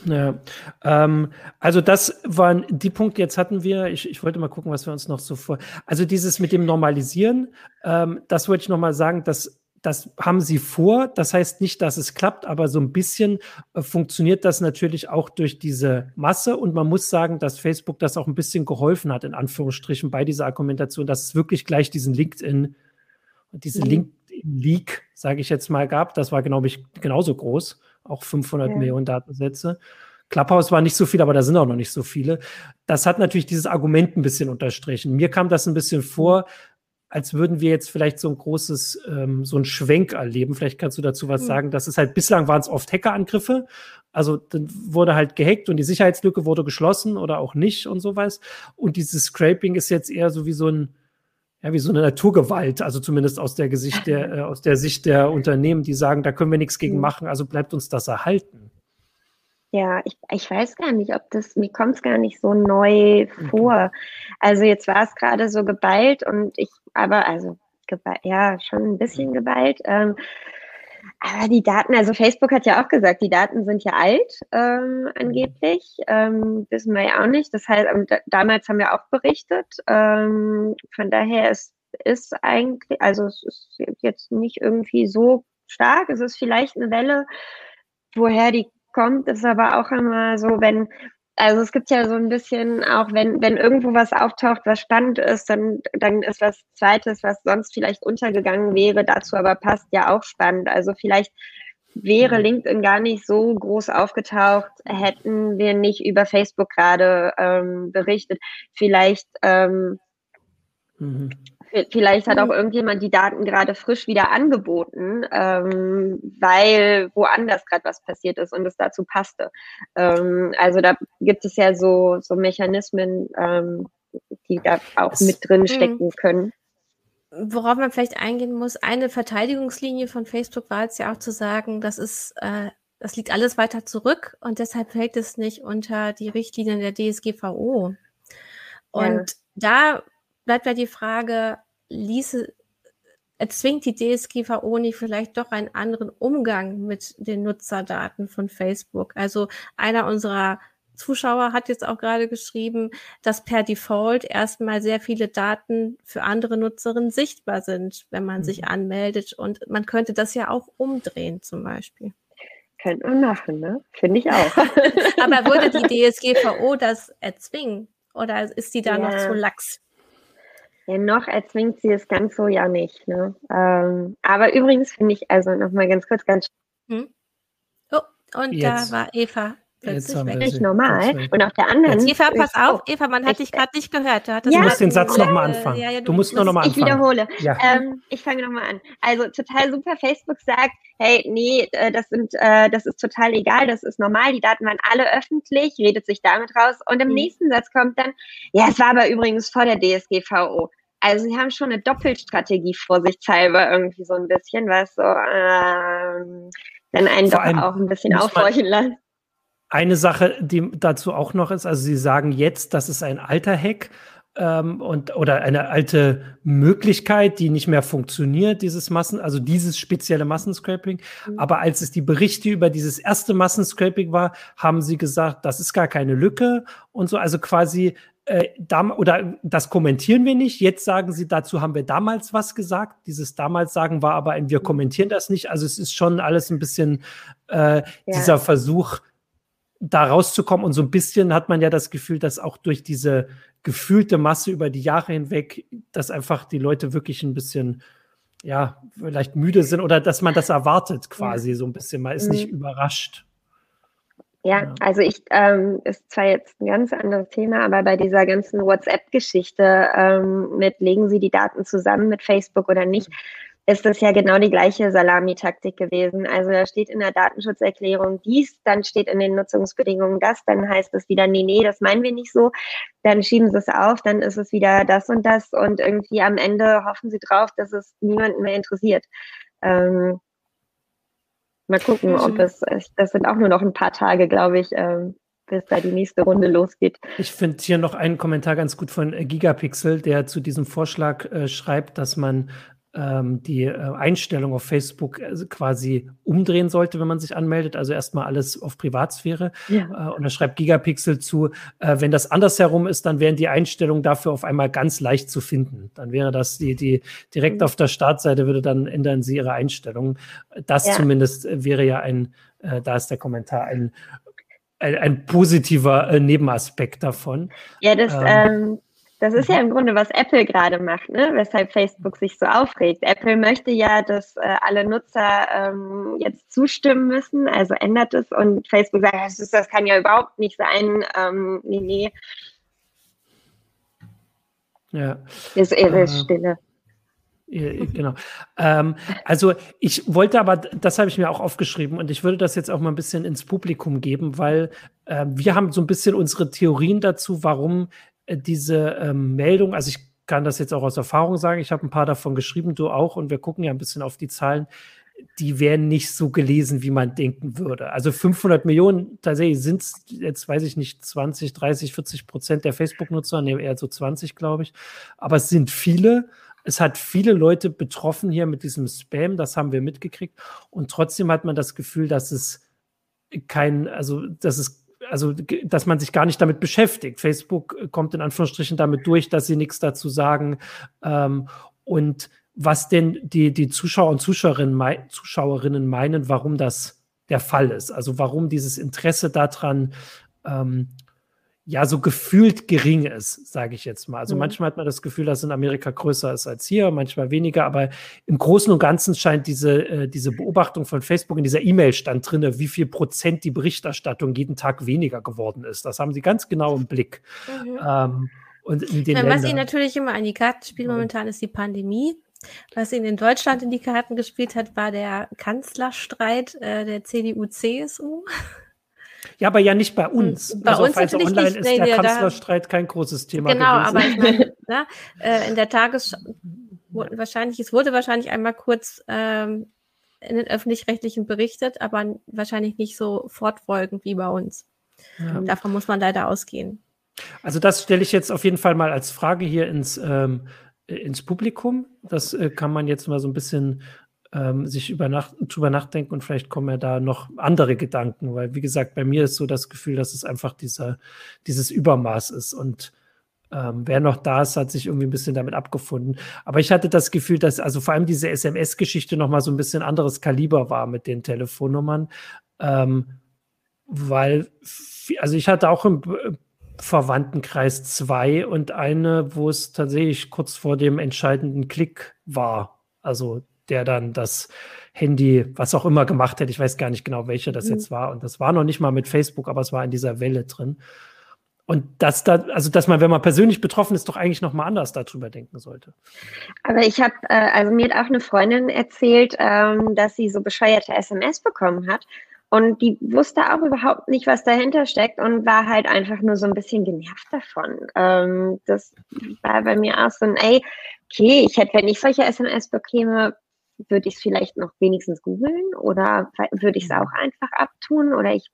Ja, ähm, also das waren die Punkte, jetzt hatten wir, ich, ich wollte mal gucken, was wir uns noch so vor. Also dieses mit dem Normalisieren, ähm, das wollte ich nochmal sagen, das, das haben sie vor. Das heißt nicht, dass es klappt, aber so ein bisschen äh, funktioniert das natürlich auch durch diese Masse. Und man muss sagen, dass Facebook das auch ein bisschen geholfen hat, in Anführungsstrichen, bei dieser Argumentation, dass es wirklich gleich diesen LinkedIn, diese mhm. LinkedIn-Leak, sage ich jetzt mal, gab. Das war, glaube ich, genauso groß auch 500 ja. Millionen Datensätze. Clubhouse war nicht so viel, aber da sind auch noch nicht so viele. Das hat natürlich dieses Argument ein bisschen unterstrichen. Mir kam das ein bisschen vor, als würden wir jetzt vielleicht so ein großes, ähm, so ein Schwenk erleben. Vielleicht kannst du dazu was mhm. sagen. Das ist halt, bislang waren es oft Hackerangriffe. Also dann wurde halt gehackt und die Sicherheitslücke wurde geschlossen oder auch nicht und sowas. Und dieses Scraping ist jetzt eher so wie so ein, ja, wie so eine Naturgewalt, also zumindest aus der Gesicht der, äh, aus der Sicht der Unternehmen, die sagen, da können wir nichts gegen mhm. machen, also bleibt uns das erhalten. Ja, ich, ich weiß gar nicht, ob das, mir kommt es gar nicht so neu vor. Also jetzt war es gerade so geballt und ich, aber also geballt, ja, schon ein bisschen geballt. Ähm, aber die Daten, also Facebook hat ja auch gesagt, die Daten sind ja alt, ähm, angeblich. Ähm, wissen wir ja auch nicht. Das heißt, damals haben wir auch berichtet. Ähm, von daher ist, ist eigentlich, also es ist jetzt nicht irgendwie so stark. Es ist vielleicht eine Welle, woher die kommt, ist aber auch immer so, wenn also es gibt ja so ein bisschen auch, wenn, wenn irgendwo was auftaucht, was spannend ist, dann, dann ist was Zweites, was sonst vielleicht untergegangen wäre, dazu aber passt, ja auch spannend. Also vielleicht wäre mhm. LinkedIn gar nicht so groß aufgetaucht, hätten wir nicht über Facebook gerade ähm, berichtet. Vielleicht ähm, mhm. Vielleicht hat auch mhm. irgendjemand die Daten gerade frisch wieder angeboten, ähm, weil woanders gerade was passiert ist und es dazu passte. Ähm, also da gibt es ja so, so Mechanismen, ähm, die da auch mit drin stecken können. Worauf man vielleicht eingehen muss, eine Verteidigungslinie von Facebook war jetzt ja auch zu sagen, das ist, äh, das liegt alles weiter zurück und deshalb fällt es nicht unter die Richtlinien der DSGVO. Und ja. da bleibt ja die Frage, ließe, erzwingt die DSGVO nicht vielleicht doch einen anderen Umgang mit den Nutzerdaten von Facebook. Also einer unserer Zuschauer hat jetzt auch gerade geschrieben, dass per Default erstmal sehr viele Daten für andere Nutzerinnen sichtbar sind, wenn man mhm. sich anmeldet. Und man könnte das ja auch umdrehen zum Beispiel. Könnte man machen, ne? Finde ich auch. Aber würde die DSGVO das erzwingen? Oder ist die da ja. noch zu lax? Ja, noch erzwingt sie es ganz so ja nicht. Ne? Ähm, aber übrigens finde ich, also nochmal ganz kurz, ganz. Hm? Oh, und Jetzt. da war Eva. Völlig normal. Und auf der anderen. Jetzt, Eva, pass auf, Eva, man hat dich gerade nicht gehört. Du, ja, musst den Satz nochmal anfangen. Ja, ja, du, du, musst nur nochmal anfangen. Ich wiederhole. Ähm, ich fange nochmal an. Also total super. Facebook sagt, hey, nee, äh, das sind, äh, das ist total egal, das ist normal. Die Daten waren alle öffentlich, redet sich damit raus. Und im mhm. nächsten Satz kommt dann, ja, es war aber übrigens vor der DSGVO. Also sie haben schon eine Doppelstrategie vorsichtshalber irgendwie so ein bisschen, was so ähm, dann einen Vor doch auch ein bisschen aufhorchen lässt. Eine Sache, die dazu auch noch ist, also Sie sagen jetzt, das ist ein alter Hack ähm, und oder eine alte Möglichkeit, die nicht mehr funktioniert, dieses Massen, also dieses spezielle Massenscraping. Mhm. Aber als es die Berichte über dieses erste Massenscraping war, haben Sie gesagt, das ist gar keine Lücke und so. Also quasi äh, dam oder das kommentieren wir nicht. Jetzt sagen sie, dazu haben wir damals was gesagt. Dieses damals sagen war aber ein, wir kommentieren das nicht. Also es ist schon alles ein bisschen äh, ja. dieser Versuch, da rauszukommen. Und so ein bisschen hat man ja das Gefühl, dass auch durch diese gefühlte Masse über die Jahre hinweg, dass einfach die Leute wirklich ein bisschen ja, vielleicht müde sind oder dass man das erwartet quasi so ein bisschen. Man ist mhm. nicht überrascht. Ja, also ich, ähm, ist zwar jetzt ein ganz anderes Thema, aber bei dieser ganzen WhatsApp-Geschichte ähm, mit, legen Sie die Daten zusammen mit Facebook oder nicht, ist das ja genau die gleiche Salamitaktik gewesen. Also da steht in der Datenschutzerklärung dies, dann steht in den Nutzungsbedingungen das, dann heißt es wieder, nee, nee, das meinen wir nicht so. Dann schieben sie es auf, dann ist es wieder das und das und irgendwie am Ende hoffen sie drauf, dass es niemanden mehr interessiert. Ähm, Mal gucken, ob es, das sind auch nur noch ein paar Tage, glaube ich, ähm, bis da die nächste Runde losgeht. Ich finde hier noch einen Kommentar ganz gut von Gigapixel, der zu diesem Vorschlag äh, schreibt, dass man die äh, Einstellung auf Facebook äh, quasi umdrehen sollte, wenn man sich anmeldet. Also erstmal alles auf Privatsphäre. Ja. Äh, und da schreibt Gigapixel zu, wenn das andersherum ist, dann wären die Einstellungen dafür auf einmal ganz leicht zu finden. Dann wäre das die, die direkt mhm. auf der Startseite würde dann ändern sie ihre Einstellungen. Das ja. zumindest wäre ja ein, da ist der Kommentar ein ein, ein positiver Nebenaspekt davon. Ja, das, ähm, ähm das ist ja im Grunde, was Apple gerade macht, ne? weshalb Facebook sich so aufregt. Apple möchte ja, dass äh, alle Nutzer ähm, jetzt zustimmen müssen, also ändert es. Und Facebook sagt, das, ist, das kann ja überhaupt nicht sein. Ähm, nee, nee. Ja. Ist irre äh, Stille. Genau. Ähm, also ich wollte aber, das habe ich mir auch aufgeschrieben und ich würde das jetzt auch mal ein bisschen ins Publikum geben, weil äh, wir haben so ein bisschen unsere Theorien dazu, warum diese ähm, Meldung, also ich kann das jetzt auch aus Erfahrung sagen, ich habe ein paar davon geschrieben, du auch, und wir gucken ja ein bisschen auf die Zahlen, die werden nicht so gelesen, wie man denken würde. Also 500 Millionen, tatsächlich sind es jetzt, weiß ich nicht, 20, 30, 40 Prozent der Facebook-Nutzer, nee, eher so 20, glaube ich. Aber es sind viele. Es hat viele Leute betroffen hier mit diesem Spam, das haben wir mitgekriegt. Und trotzdem hat man das Gefühl, dass es kein, also, dass es also dass man sich gar nicht damit beschäftigt. Facebook äh, kommt in Anführungsstrichen damit durch, dass sie nichts dazu sagen. Ähm, und was denn die, die Zuschauer und Zuschauerinnen, mei Zuschauerinnen meinen, warum das der Fall ist. Also warum dieses Interesse daran ähm, ja so gefühlt gering ist, sage ich jetzt mal. Also mhm. manchmal hat man das Gefühl, dass in Amerika größer ist als hier, manchmal weniger, aber im Großen und Ganzen scheint diese, äh, diese Beobachtung von Facebook in dieser E-Mail stand drin, wie viel Prozent die Berichterstattung jeden Tag weniger geworden ist. Das haben sie ganz genau im Blick. Mhm. Ähm, und in den meine, was ihnen natürlich immer an die Karten spielt momentan ist die Pandemie. Was ihnen in Deutschland in die Karten gespielt hat, war der Kanzlerstreit äh, der CDU-CSU. Ja, aber ja nicht bei uns. Bei also uns also online nicht, ist nee, der Kanzlerstreit kein großes Thema genau, gewesen. aber ich meine, ne, äh, in der Tagesschau wahrscheinlich, es wurde wahrscheinlich einmal kurz ähm, in den öffentlich-rechtlichen berichtet, aber wahrscheinlich nicht so fortfolgend wie bei uns. Ja. Davon muss man leider ausgehen. Also das stelle ich jetzt auf jeden Fall mal als Frage hier ins, ähm, ins Publikum. Das äh, kann man jetzt mal so ein bisschen ähm, sich über Nacht, drüber nachdenken und vielleicht kommen ja da noch andere Gedanken, weil wie gesagt, bei mir ist so das Gefühl, dass es einfach dieser, dieses Übermaß ist und ähm, wer noch da ist, hat sich irgendwie ein bisschen damit abgefunden. Aber ich hatte das Gefühl, dass also vor allem diese SMS-Geschichte noch mal so ein bisschen anderes Kaliber war mit den Telefonnummern, ähm, weil also ich hatte auch im Verwandtenkreis zwei und eine, wo es tatsächlich kurz vor dem entscheidenden Klick war. Also der dann das Handy, was auch immer gemacht hätte. Ich weiß gar nicht genau, welcher das mhm. jetzt war. Und das war noch nicht mal mit Facebook, aber es war in dieser Welle drin. Und dass da, also dass man, wenn man persönlich betroffen ist, doch eigentlich nochmal anders darüber denken sollte. Aber ich habe, äh, also mir hat auch eine Freundin erzählt, ähm, dass sie so bescheuerte SMS bekommen hat. Und die wusste auch überhaupt nicht, was dahinter steckt und war halt einfach nur so ein bisschen genervt davon. Ähm, das war bei mir auch so ein, ey, okay, ich hätte, wenn ich solche SMS bekäme, würde ich es vielleicht noch wenigstens googeln oder würde ich es auch einfach abtun oder ich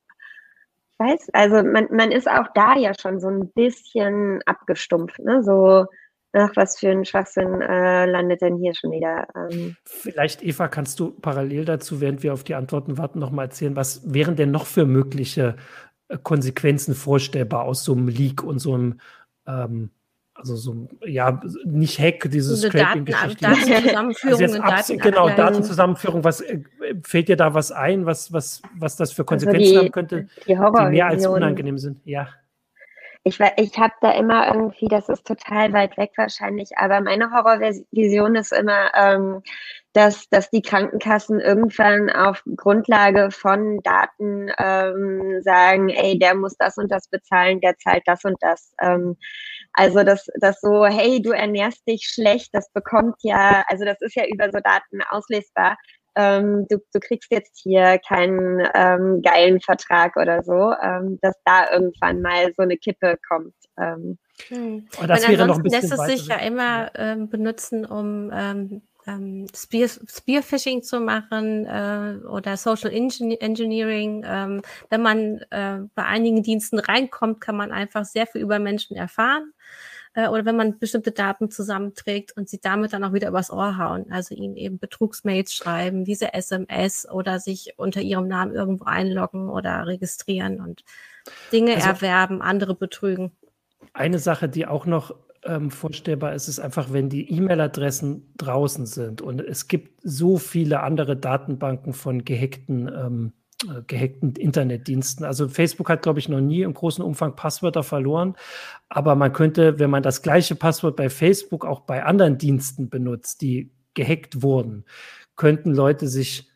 weiß, also man, man ist auch da ja schon so ein bisschen abgestumpft, ne? So, ach, was für ein Schwachsinn äh, landet denn hier schon wieder? Ähm. Vielleicht, Eva, kannst du parallel dazu, während wir auf die Antworten warten, nochmal erzählen, was wären denn noch für mögliche äh, Konsequenzen vorstellbar aus so einem Leak und so einem ähm, also so, ja, nicht Hack, dieses Scraping-Geschichte. Datenzusammenführung. Also Daten genau, Datenzusammenführung. Was äh, fällt dir da was ein, was, was, was das für also Konsequenzen also die, haben könnte, die, die mehr als unangenehm sind? Ja. Ich, ich habe da immer irgendwie, das ist total weit weg wahrscheinlich, aber meine Horrorvision ist immer, ähm, dass, dass die Krankenkassen irgendwann auf Grundlage von Daten ähm, sagen, ey, der muss das und das bezahlen, der zahlt das und das. Ähm, also das, das so, hey, du ernährst dich schlecht, das bekommt ja, also das ist ja über so Daten auslesbar. Ähm, du, du kriegst jetzt hier keinen ähm, geilen Vertrag oder so, ähm, dass da irgendwann mal so eine Kippe kommt. Ähm. Hm. Und das wäre noch ein bisschen lässt es sich ja immer ähm, benutzen, um ähm, ähm, Spear, Spearfishing zu machen äh, oder Social Engineering. Ähm, wenn man äh, bei einigen Diensten reinkommt, kann man einfach sehr viel über Menschen erfahren. Äh, oder wenn man bestimmte Daten zusammenträgt und sie damit dann auch wieder übers Ohr hauen. Also ihnen eben Betrugsmails schreiben, diese SMS oder sich unter ihrem Namen irgendwo einloggen oder registrieren und Dinge also, erwerben, andere betrügen. Eine Sache, die auch noch ähm, vorstellbar ist, ist einfach, wenn die E-Mail-Adressen draußen sind und es gibt so viele andere Datenbanken von gehackten, ähm, äh, gehackten Internetdiensten. Also Facebook hat, glaube ich, noch nie im großen Umfang Passwörter verloren, aber man könnte, wenn man das gleiche Passwort bei Facebook auch bei anderen Diensten benutzt, die gehackt wurden, könnten Leute sich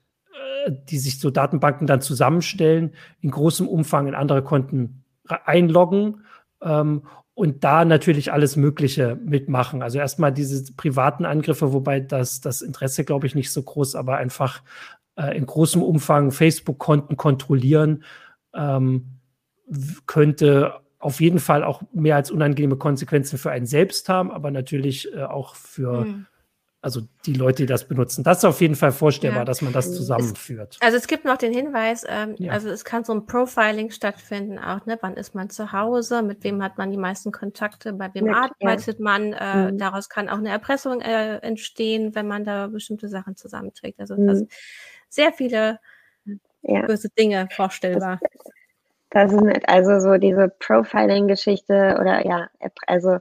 äh, die sich so Datenbanken dann zusammenstellen, in großem Umfang in andere Konten einloggen ähm, und da natürlich alles Mögliche mitmachen. Also erstmal diese privaten Angriffe, wobei das, das Interesse, glaube ich, nicht so groß, aber einfach äh, in großem Umfang Facebook-Konten kontrollieren, ähm, könnte auf jeden Fall auch mehr als unangenehme Konsequenzen für einen selbst haben, aber natürlich äh, auch für hm also die Leute, die das benutzen. Das ist auf jeden Fall vorstellbar, ja. dass man das zusammenführt. Es, also es gibt noch den Hinweis, ähm, ja. also es kann so ein Profiling stattfinden auch, ne? Wann ist man zu Hause, mit wem hat man die meisten Kontakte, bei wem ja, arbeitet man, äh, mhm. daraus kann auch eine Erpressung äh, entstehen, wenn man da bestimmte Sachen zusammenträgt. Also mhm. das sind sehr viele böse Dinge vorstellbar. Das, das ist nicht, also so diese Profiling-Geschichte oder ja, also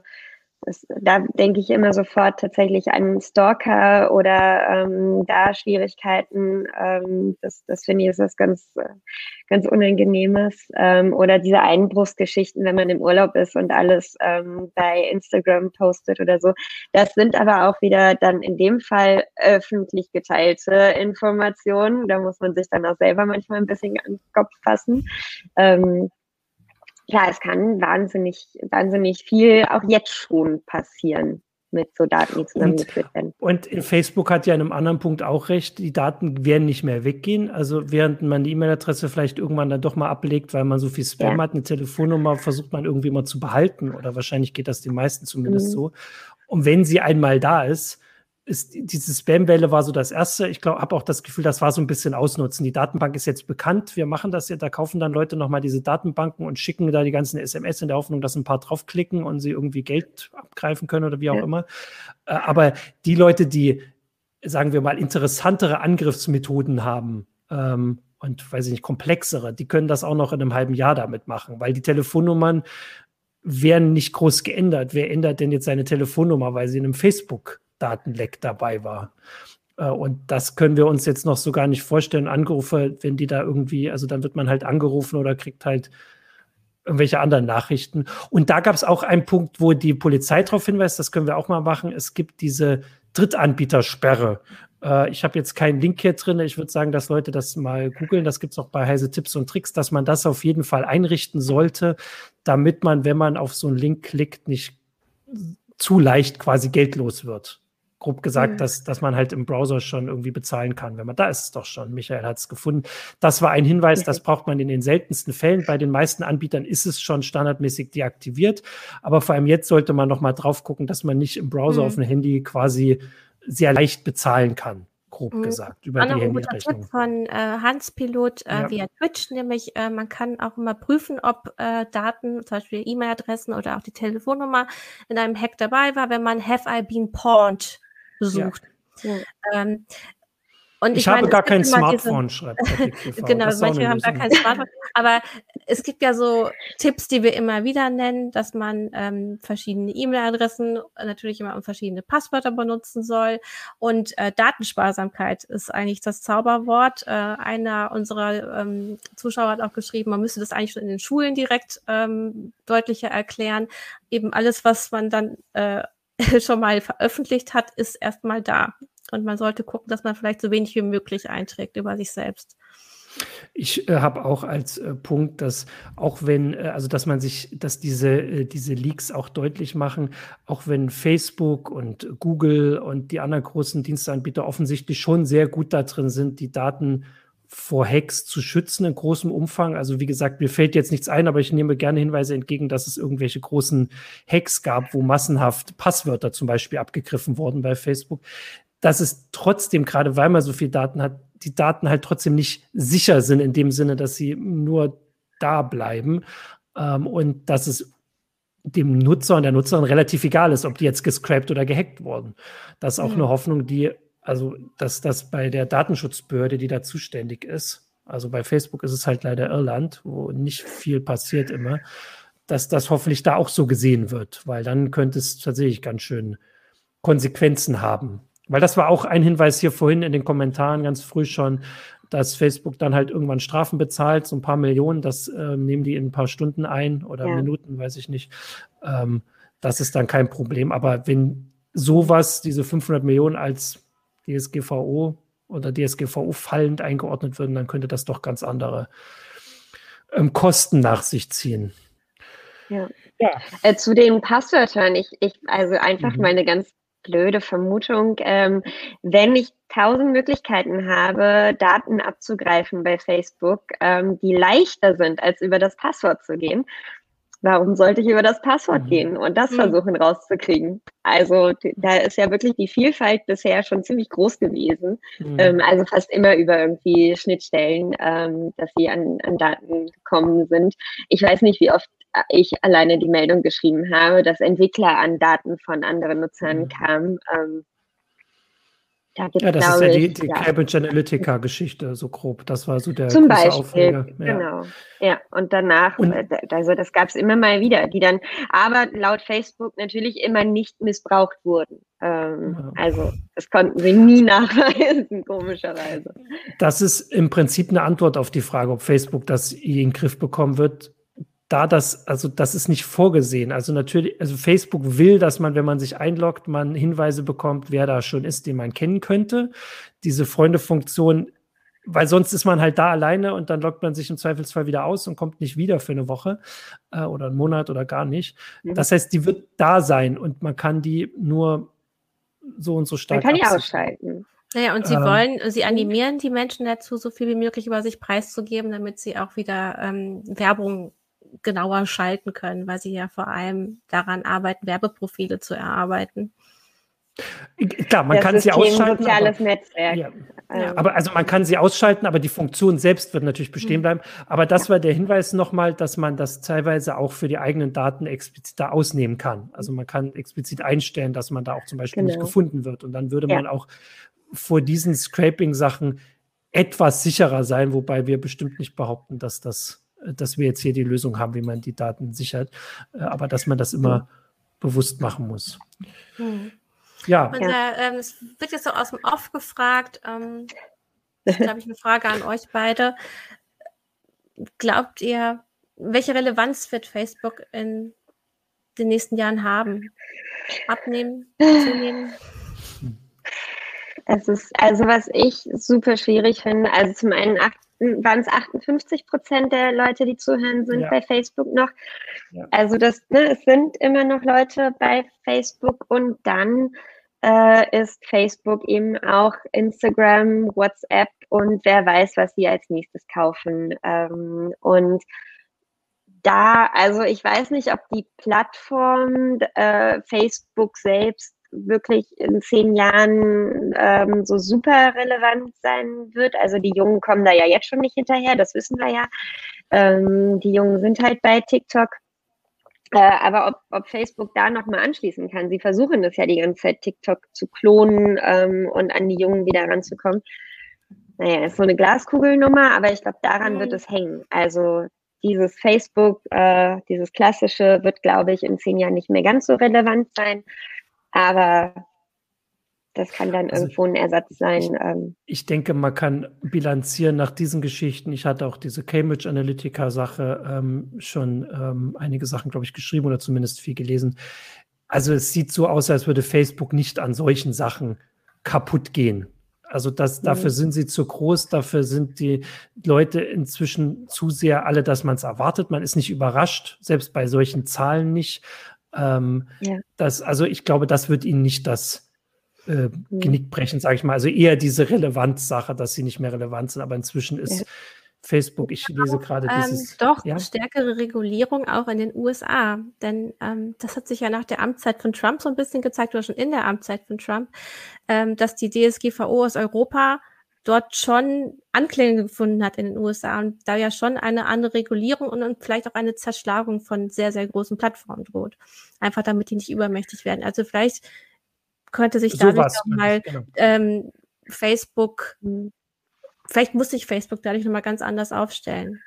das, da denke ich immer sofort tatsächlich an Stalker oder ähm, da Schwierigkeiten. Ähm, das, das finde ich ist was ganz, ganz Unangenehmes. Ähm, oder diese Einbruchsgeschichten, wenn man im Urlaub ist und alles ähm, bei Instagram postet oder so. Das sind aber auch wieder dann in dem Fall öffentlich geteilte Informationen. Da muss man sich dann auch selber manchmal ein bisschen an den Kopf fassen. Ähm, klar, es kann wahnsinnig, wahnsinnig viel auch jetzt schon passieren mit so Daten, die zusammengeführt werden. Und Facebook hat ja in einem anderen Punkt auch recht, die Daten werden nicht mehr weggehen. Also während man die E-Mail-Adresse vielleicht irgendwann dann doch mal ablegt, weil man so viel Spam ja. hat, eine Telefonnummer versucht man irgendwie mal zu behalten oder wahrscheinlich geht das den meisten zumindest mhm. so. Und wenn sie einmal da ist, ist diese Spam-Welle war so das erste. Ich glaube, habe auch das Gefühl, das war so ein bisschen ausnutzen. Die Datenbank ist jetzt bekannt. Wir machen das ja. Da kaufen dann Leute nochmal diese Datenbanken und schicken da die ganzen SMS in der Hoffnung, dass ein paar draufklicken und sie irgendwie Geld abgreifen können oder wie auch ja. immer. Äh, aber die Leute, die, sagen wir mal, interessantere Angriffsmethoden haben, ähm, und weiß ich nicht, komplexere, die können das auch noch in einem halben Jahr damit machen, weil die Telefonnummern werden nicht groß geändert. Wer ändert denn jetzt seine Telefonnummer, weil sie in einem Facebook Datenleck dabei war. Äh, und das können wir uns jetzt noch so gar nicht vorstellen. Anrufe, wenn die da irgendwie, also dann wird man halt angerufen oder kriegt halt irgendwelche anderen Nachrichten. Und da gab es auch einen Punkt, wo die Polizei darauf hinweist, das können wir auch mal machen. Es gibt diese Drittanbietersperre. Äh, ich habe jetzt keinen Link hier drin. Ich würde sagen, dass Leute das mal googeln. Das gibt es auch bei Heise Tipps und Tricks, dass man das auf jeden Fall einrichten sollte, damit man, wenn man auf so einen Link klickt, nicht zu leicht quasi geldlos wird grob gesagt, mhm. dass, dass man halt im Browser schon irgendwie bezahlen kann. Wenn man da ist es doch schon. Michael hat es gefunden. Das war ein Hinweis, das braucht man in den seltensten Fällen. Bei den meisten Anbietern ist es schon standardmäßig deaktiviert. Aber vor allem jetzt sollte man noch mal drauf gucken, dass man nicht im Browser mhm. auf dem Handy quasi sehr leicht bezahlen kann grob mhm. gesagt, über Anna, die Handyrechnung. Tipp von äh, Hans Pilot äh, ja. via Twitch, nämlich äh, man kann auch immer prüfen, ob äh, Daten, zum Beispiel E-Mail-Adressen oder auch die Telefonnummer in einem Hack dabei war, wenn man Have I Been Pawned besucht. Ja. Ähm, und ich, ich habe gar kein Smartphone, diese, schreibt Genau, manche haben gar kein Smartphone. Aber es gibt ja so Tipps, die wir immer wieder nennen, dass man ähm, verschiedene E-Mail-Adressen natürlich immer um verschiedene Passwörter benutzen soll. Und äh, Datensparsamkeit ist eigentlich das Zauberwort. Äh, einer unserer ähm, Zuschauer hat auch geschrieben, man müsste das eigentlich schon in den Schulen direkt ähm, deutlicher erklären. Eben alles, was man dann äh, schon mal veröffentlicht hat, ist erstmal da. Und man sollte gucken, dass man vielleicht so wenig wie möglich einträgt über sich selbst. Ich äh, habe auch als äh, Punkt, dass auch wenn, äh, also dass man sich, dass diese, äh, diese Leaks auch deutlich machen, auch wenn Facebook und Google und die anderen großen Dienstanbieter offensichtlich schon sehr gut da drin sind, die Daten vor Hacks zu schützen in großem Umfang. Also wie gesagt, mir fällt jetzt nichts ein, aber ich nehme gerne Hinweise entgegen, dass es irgendwelche großen Hacks gab, wo massenhaft Passwörter zum Beispiel abgegriffen wurden bei Facebook. Dass es trotzdem, gerade weil man so viel Daten hat, die Daten halt trotzdem nicht sicher sind in dem Sinne, dass sie nur da bleiben ähm, und dass es dem Nutzer und der Nutzerin relativ egal ist, ob die jetzt gescrapt oder gehackt wurden. Das ist auch mhm. eine Hoffnung, die also, dass das bei der Datenschutzbehörde, die da zuständig ist, also bei Facebook ist es halt leider Irland, wo nicht viel passiert immer, dass das hoffentlich da auch so gesehen wird, weil dann könnte es tatsächlich ganz schön Konsequenzen haben. Weil das war auch ein Hinweis hier vorhin in den Kommentaren ganz früh schon, dass Facebook dann halt irgendwann Strafen bezahlt, so ein paar Millionen, das äh, nehmen die in ein paar Stunden ein oder ja. Minuten, weiß ich nicht. Ähm, das ist dann kein Problem. Aber wenn sowas, diese 500 Millionen als DSGVO oder DSGVO fallend eingeordnet würden, dann könnte das doch ganz andere ähm, Kosten nach sich ziehen. Ja. ja. Äh, zu den Passwörtern, ich, ich also einfach mhm. meine ganz blöde Vermutung, ähm, wenn ich tausend Möglichkeiten habe, Daten abzugreifen bei Facebook, ähm, die leichter sind, als über das Passwort zu gehen, warum sollte ich über das Passwort mhm. gehen und das mhm. versuchen rauszukriegen? Also da ist ja wirklich die Vielfalt bisher schon ziemlich groß gewesen. Mhm. Ähm, also fast immer über irgendwie Schnittstellen, ähm, dass sie an, an Daten gekommen sind. Ich weiß nicht, wie oft ich alleine die Meldung geschrieben habe, dass Entwickler an Daten von anderen Nutzern mhm. kamen. Ähm, da ja, das ist ja die, die ja. Cambridge Analytica-Geschichte, so grob. Das war so der Zum große Beispiel, Aufreger. Ja. Genau. Ja, und danach, und, äh, also das gab es immer mal wieder, die dann aber laut Facebook natürlich immer nicht missbraucht wurden. Ähm, ja. Also das konnten sie nie nachweisen, komischerweise. Das ist im Prinzip eine Antwort auf die Frage, ob Facebook das in den Griff bekommen wird da das, also das ist nicht vorgesehen. Also natürlich, also Facebook will, dass man, wenn man sich einloggt, man Hinweise bekommt, wer da schon ist, den man kennen könnte. Diese Freunde-Funktion, weil sonst ist man halt da alleine und dann loggt man sich im Zweifelsfall wieder aus und kommt nicht wieder für eine Woche äh, oder einen Monat oder gar nicht. Mhm. Das heißt, die wird da sein und man kann die nur so und so stark. Man kann die ausschalten. Naja, und sie ähm, wollen, sie animieren die Menschen dazu, so viel wie möglich über sich preiszugeben, damit sie auch wieder ähm, Werbung genauer schalten können, weil sie ja vor allem daran arbeiten, Werbeprofile zu erarbeiten. Klar, man das kann sie ausschalten. Soziales aber, Netzwerk. Ja. Ja. Aber also man kann sie ausschalten, aber die Funktion selbst wird natürlich bestehen mhm. bleiben. Aber das war der Hinweis nochmal, dass man das teilweise auch für die eigenen Daten explizit da ausnehmen kann. Also man kann explizit einstellen, dass man da auch zum Beispiel genau. nicht gefunden wird. Und dann würde ja. man auch vor diesen Scraping-Sachen etwas sicherer sein, wobei wir bestimmt nicht behaupten, dass das dass wir jetzt hier die Lösung haben, wie man die Daten sichert, äh, aber dass man das immer mhm. bewusst machen muss. Mhm. Ja. Und, äh, ähm, es wird jetzt so aus dem Off gefragt. Ähm, da habe ich eine Frage an euch beide. Glaubt ihr, welche Relevanz wird Facebook in den nächsten Jahren haben? Abnehmen, zunehmen? Es ist, also was ich super schwierig finde, also zum einen waren es 58 Prozent der Leute, die zuhören, sind ja. bei Facebook noch. Ja. Also das, ne, es sind immer noch Leute bei Facebook und dann äh, ist Facebook eben auch Instagram, WhatsApp und wer weiß, was sie als nächstes kaufen. Ähm, und da, also ich weiß nicht, ob die Plattform äh, Facebook selbst wirklich in zehn Jahren ähm, so super relevant sein wird. Also die Jungen kommen da ja jetzt schon nicht hinterher, das wissen wir ja. Ähm, die Jungen sind halt bei TikTok. Äh, aber ob, ob Facebook da nochmal anschließen kann, sie versuchen das ja die ganze Zeit, TikTok zu klonen ähm, und an die Jungen wieder ranzukommen. Naja, ist so eine Glaskugelnummer, aber ich glaube, daran mhm. wird es hängen. Also dieses Facebook, äh, dieses klassische, wird, glaube ich, in zehn Jahren nicht mehr ganz so relevant sein. Aber das kann dann also irgendwo ein Ersatz sein. Ich, ähm. ich, denke, man kann bilanzieren nach diesen Geschichten. Ich hatte auch diese Cambridge Analytica-Sache ähm, schon ähm, einige Sachen, glaube ich, geschrieben oder zumindest viel gelesen. Also es sieht so aus, als würde Facebook nicht an solchen Sachen kaputt gehen. Also das, mhm. dafür sind sie zu groß, dafür sind die Leute inzwischen zu sehr alle, dass man es erwartet. Man ist nicht überrascht, selbst bei solchen Zahlen nicht. Ähm, ja. das, also ich glaube, das wird ihnen nicht das äh, mhm. Genick brechen, sage ich mal. Also eher diese Relevanzsache, dass sie nicht mehr relevant sind. Aber inzwischen ist ja. Facebook, ich lese gerade ähm, dieses. Doch, ja? stärkere Regulierung auch in den USA. Denn ähm, das hat sich ja nach der Amtszeit von Trump so ein bisschen gezeigt, oder schon in der Amtszeit von Trump, ähm, dass die DSGVO aus Europa dort schon Anklänge gefunden hat in den USA und da ja schon eine andere Regulierung und, und vielleicht auch eine Zerschlagung von sehr, sehr großen Plattformen droht. Einfach damit die nicht übermächtig werden. Also vielleicht könnte sich so dadurch nochmal genau. ähm, Facebook, vielleicht muss sich Facebook dadurch nochmal ganz anders aufstellen.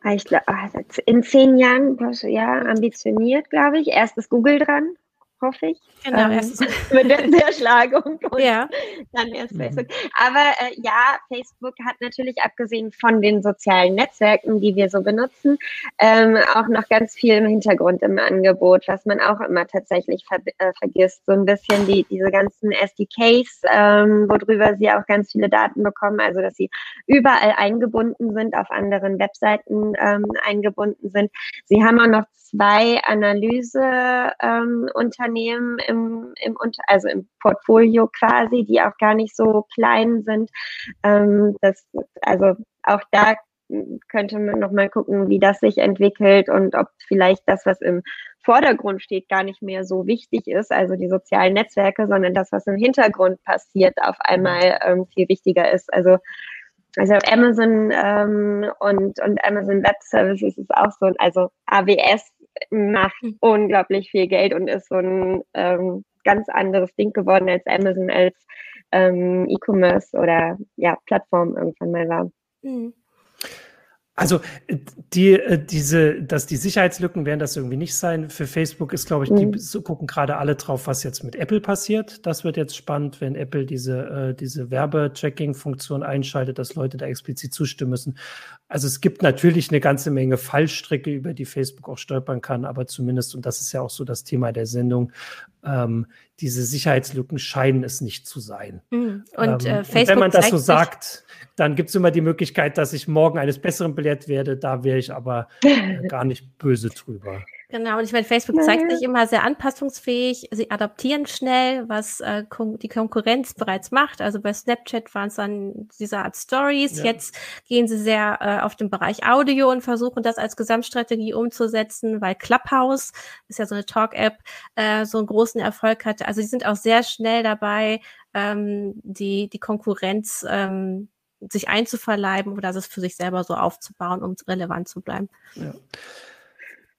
Ah, ich glaube, ah, in zehn Jahren, ja, ambitioniert, glaube ich. Erst ist Google dran hoffe ich. Genau, ähm, mit der Zerschlagung und ja. dann erst mhm. Facebook. Aber äh, ja, Facebook hat natürlich abgesehen von den sozialen Netzwerken, die wir so benutzen, ähm, auch noch ganz viel im Hintergrund im Angebot, was man auch immer tatsächlich ver äh, vergisst. So ein bisschen die, diese ganzen SDKs, ähm, worüber sie auch ganz viele Daten bekommen, also dass sie überall eingebunden sind, auf anderen Webseiten ähm, eingebunden sind. Sie haben auch noch zwei Analyseunternehmen ähm, im, im, also im Portfolio quasi, die auch gar nicht so klein sind. Ähm, das, also auch da könnte man nochmal gucken, wie das sich entwickelt und ob vielleicht das, was im Vordergrund steht, gar nicht mehr so wichtig ist, also die sozialen Netzwerke, sondern das, was im Hintergrund passiert, auf einmal ähm, viel wichtiger ist. Also also Amazon ähm, und, und Amazon Web Services ist auch so, also AWS macht hm. unglaublich viel Geld und ist so ein ähm, ganz anderes Ding geworden als Amazon als ähm, E-Commerce oder ja, Plattform irgendwann mal war. Mhm. Also die, äh, diese, dass die Sicherheitslücken werden das irgendwie nicht sein. Für Facebook ist, glaube ich, die mhm. gucken gerade alle drauf, was jetzt mit Apple passiert. Das wird jetzt spannend, wenn Apple diese, äh, diese Werbetracking-Funktion einschaltet, dass Leute da explizit zustimmen müssen. Also es gibt natürlich eine ganze Menge Fallstricke, über die Facebook auch stolpern kann, aber zumindest, und das ist ja auch so das Thema der Sendung, ähm, diese Sicherheitslücken scheinen es nicht zu sein. Mhm. Und, ähm, äh, und wenn man das so sagt, dann gibt es immer die Möglichkeit, dass ich morgen eines Besseren belehrt werde. Da wäre ich aber äh, gar nicht böse drüber. Genau, und ich meine, Facebook zeigt sich immer sehr anpassungsfähig. Sie adaptieren schnell, was äh, kon die Konkurrenz bereits macht. Also bei Snapchat waren es dann diese Art Stories. Ja. Jetzt gehen sie sehr äh, auf den Bereich Audio und versuchen das als Gesamtstrategie umzusetzen, weil Clubhouse ist ja so eine Talk-App, äh, so einen großen Erfolg hatte. Also sie sind auch sehr schnell dabei, ähm, die, die Konkurrenz ähm, sich einzuverleiben oder es für sich selber so aufzubauen, um relevant zu bleiben. Ja.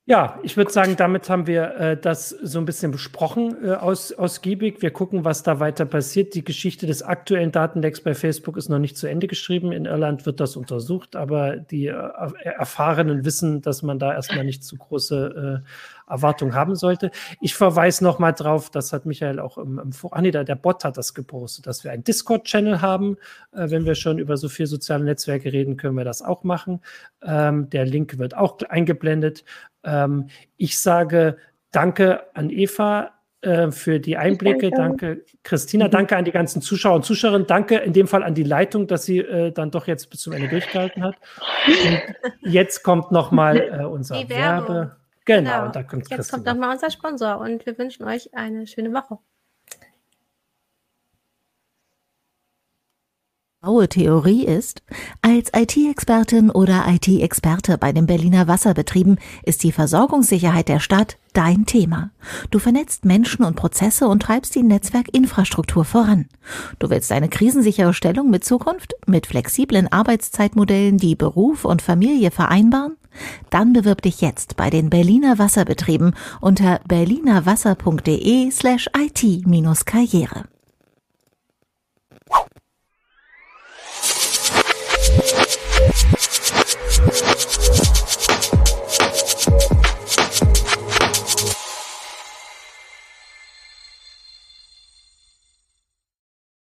Ja, ich würde sagen, damit haben wir äh, das so ein bisschen besprochen, äh, aus, ausgiebig. Wir gucken, was da weiter passiert. Die Geschichte des aktuellen Datenlecks bei Facebook ist noch nicht zu Ende geschrieben. In Irland wird das untersucht, aber die äh, Erfahrenen wissen, dass man da erstmal nicht zu große äh, Erwartung haben sollte. Ich verweise nochmal drauf, das hat Michael auch im, im Vor ah, nee, der Bot hat das gepostet, dass wir einen Discord-Channel haben. Äh, wenn wir schon über so viele soziale Netzwerke reden, können wir das auch machen. Ähm, der Link wird auch eingeblendet. Ähm, ich sage Danke an Eva äh, für die Einblicke. Danke. danke, Christina. Mhm. Danke an die ganzen Zuschauer und Zuschauerinnen. Danke in dem Fall an die Leitung, dass sie äh, dann doch jetzt bis zum Ende durchgehalten hat. Und jetzt kommt nochmal äh, unser die Werbe. Genau, genau. da kommt Jetzt kommt nochmal unser Sponsor und wir wünschen euch eine schöne Woche. Graue Theorie ist, als IT-Expertin oder IT-Experte bei den Berliner Wasserbetrieben ist die Versorgungssicherheit der Stadt dein Thema. Du vernetzt Menschen und Prozesse und treibst die Netzwerkinfrastruktur voran. Du willst eine krisensichere Stellung mit Zukunft, mit flexiblen Arbeitszeitmodellen, die Beruf und Familie vereinbaren? Dann bewirb dich jetzt bei den Berliner Wasserbetrieben unter berlinerwasser.de slash IT-Karriere.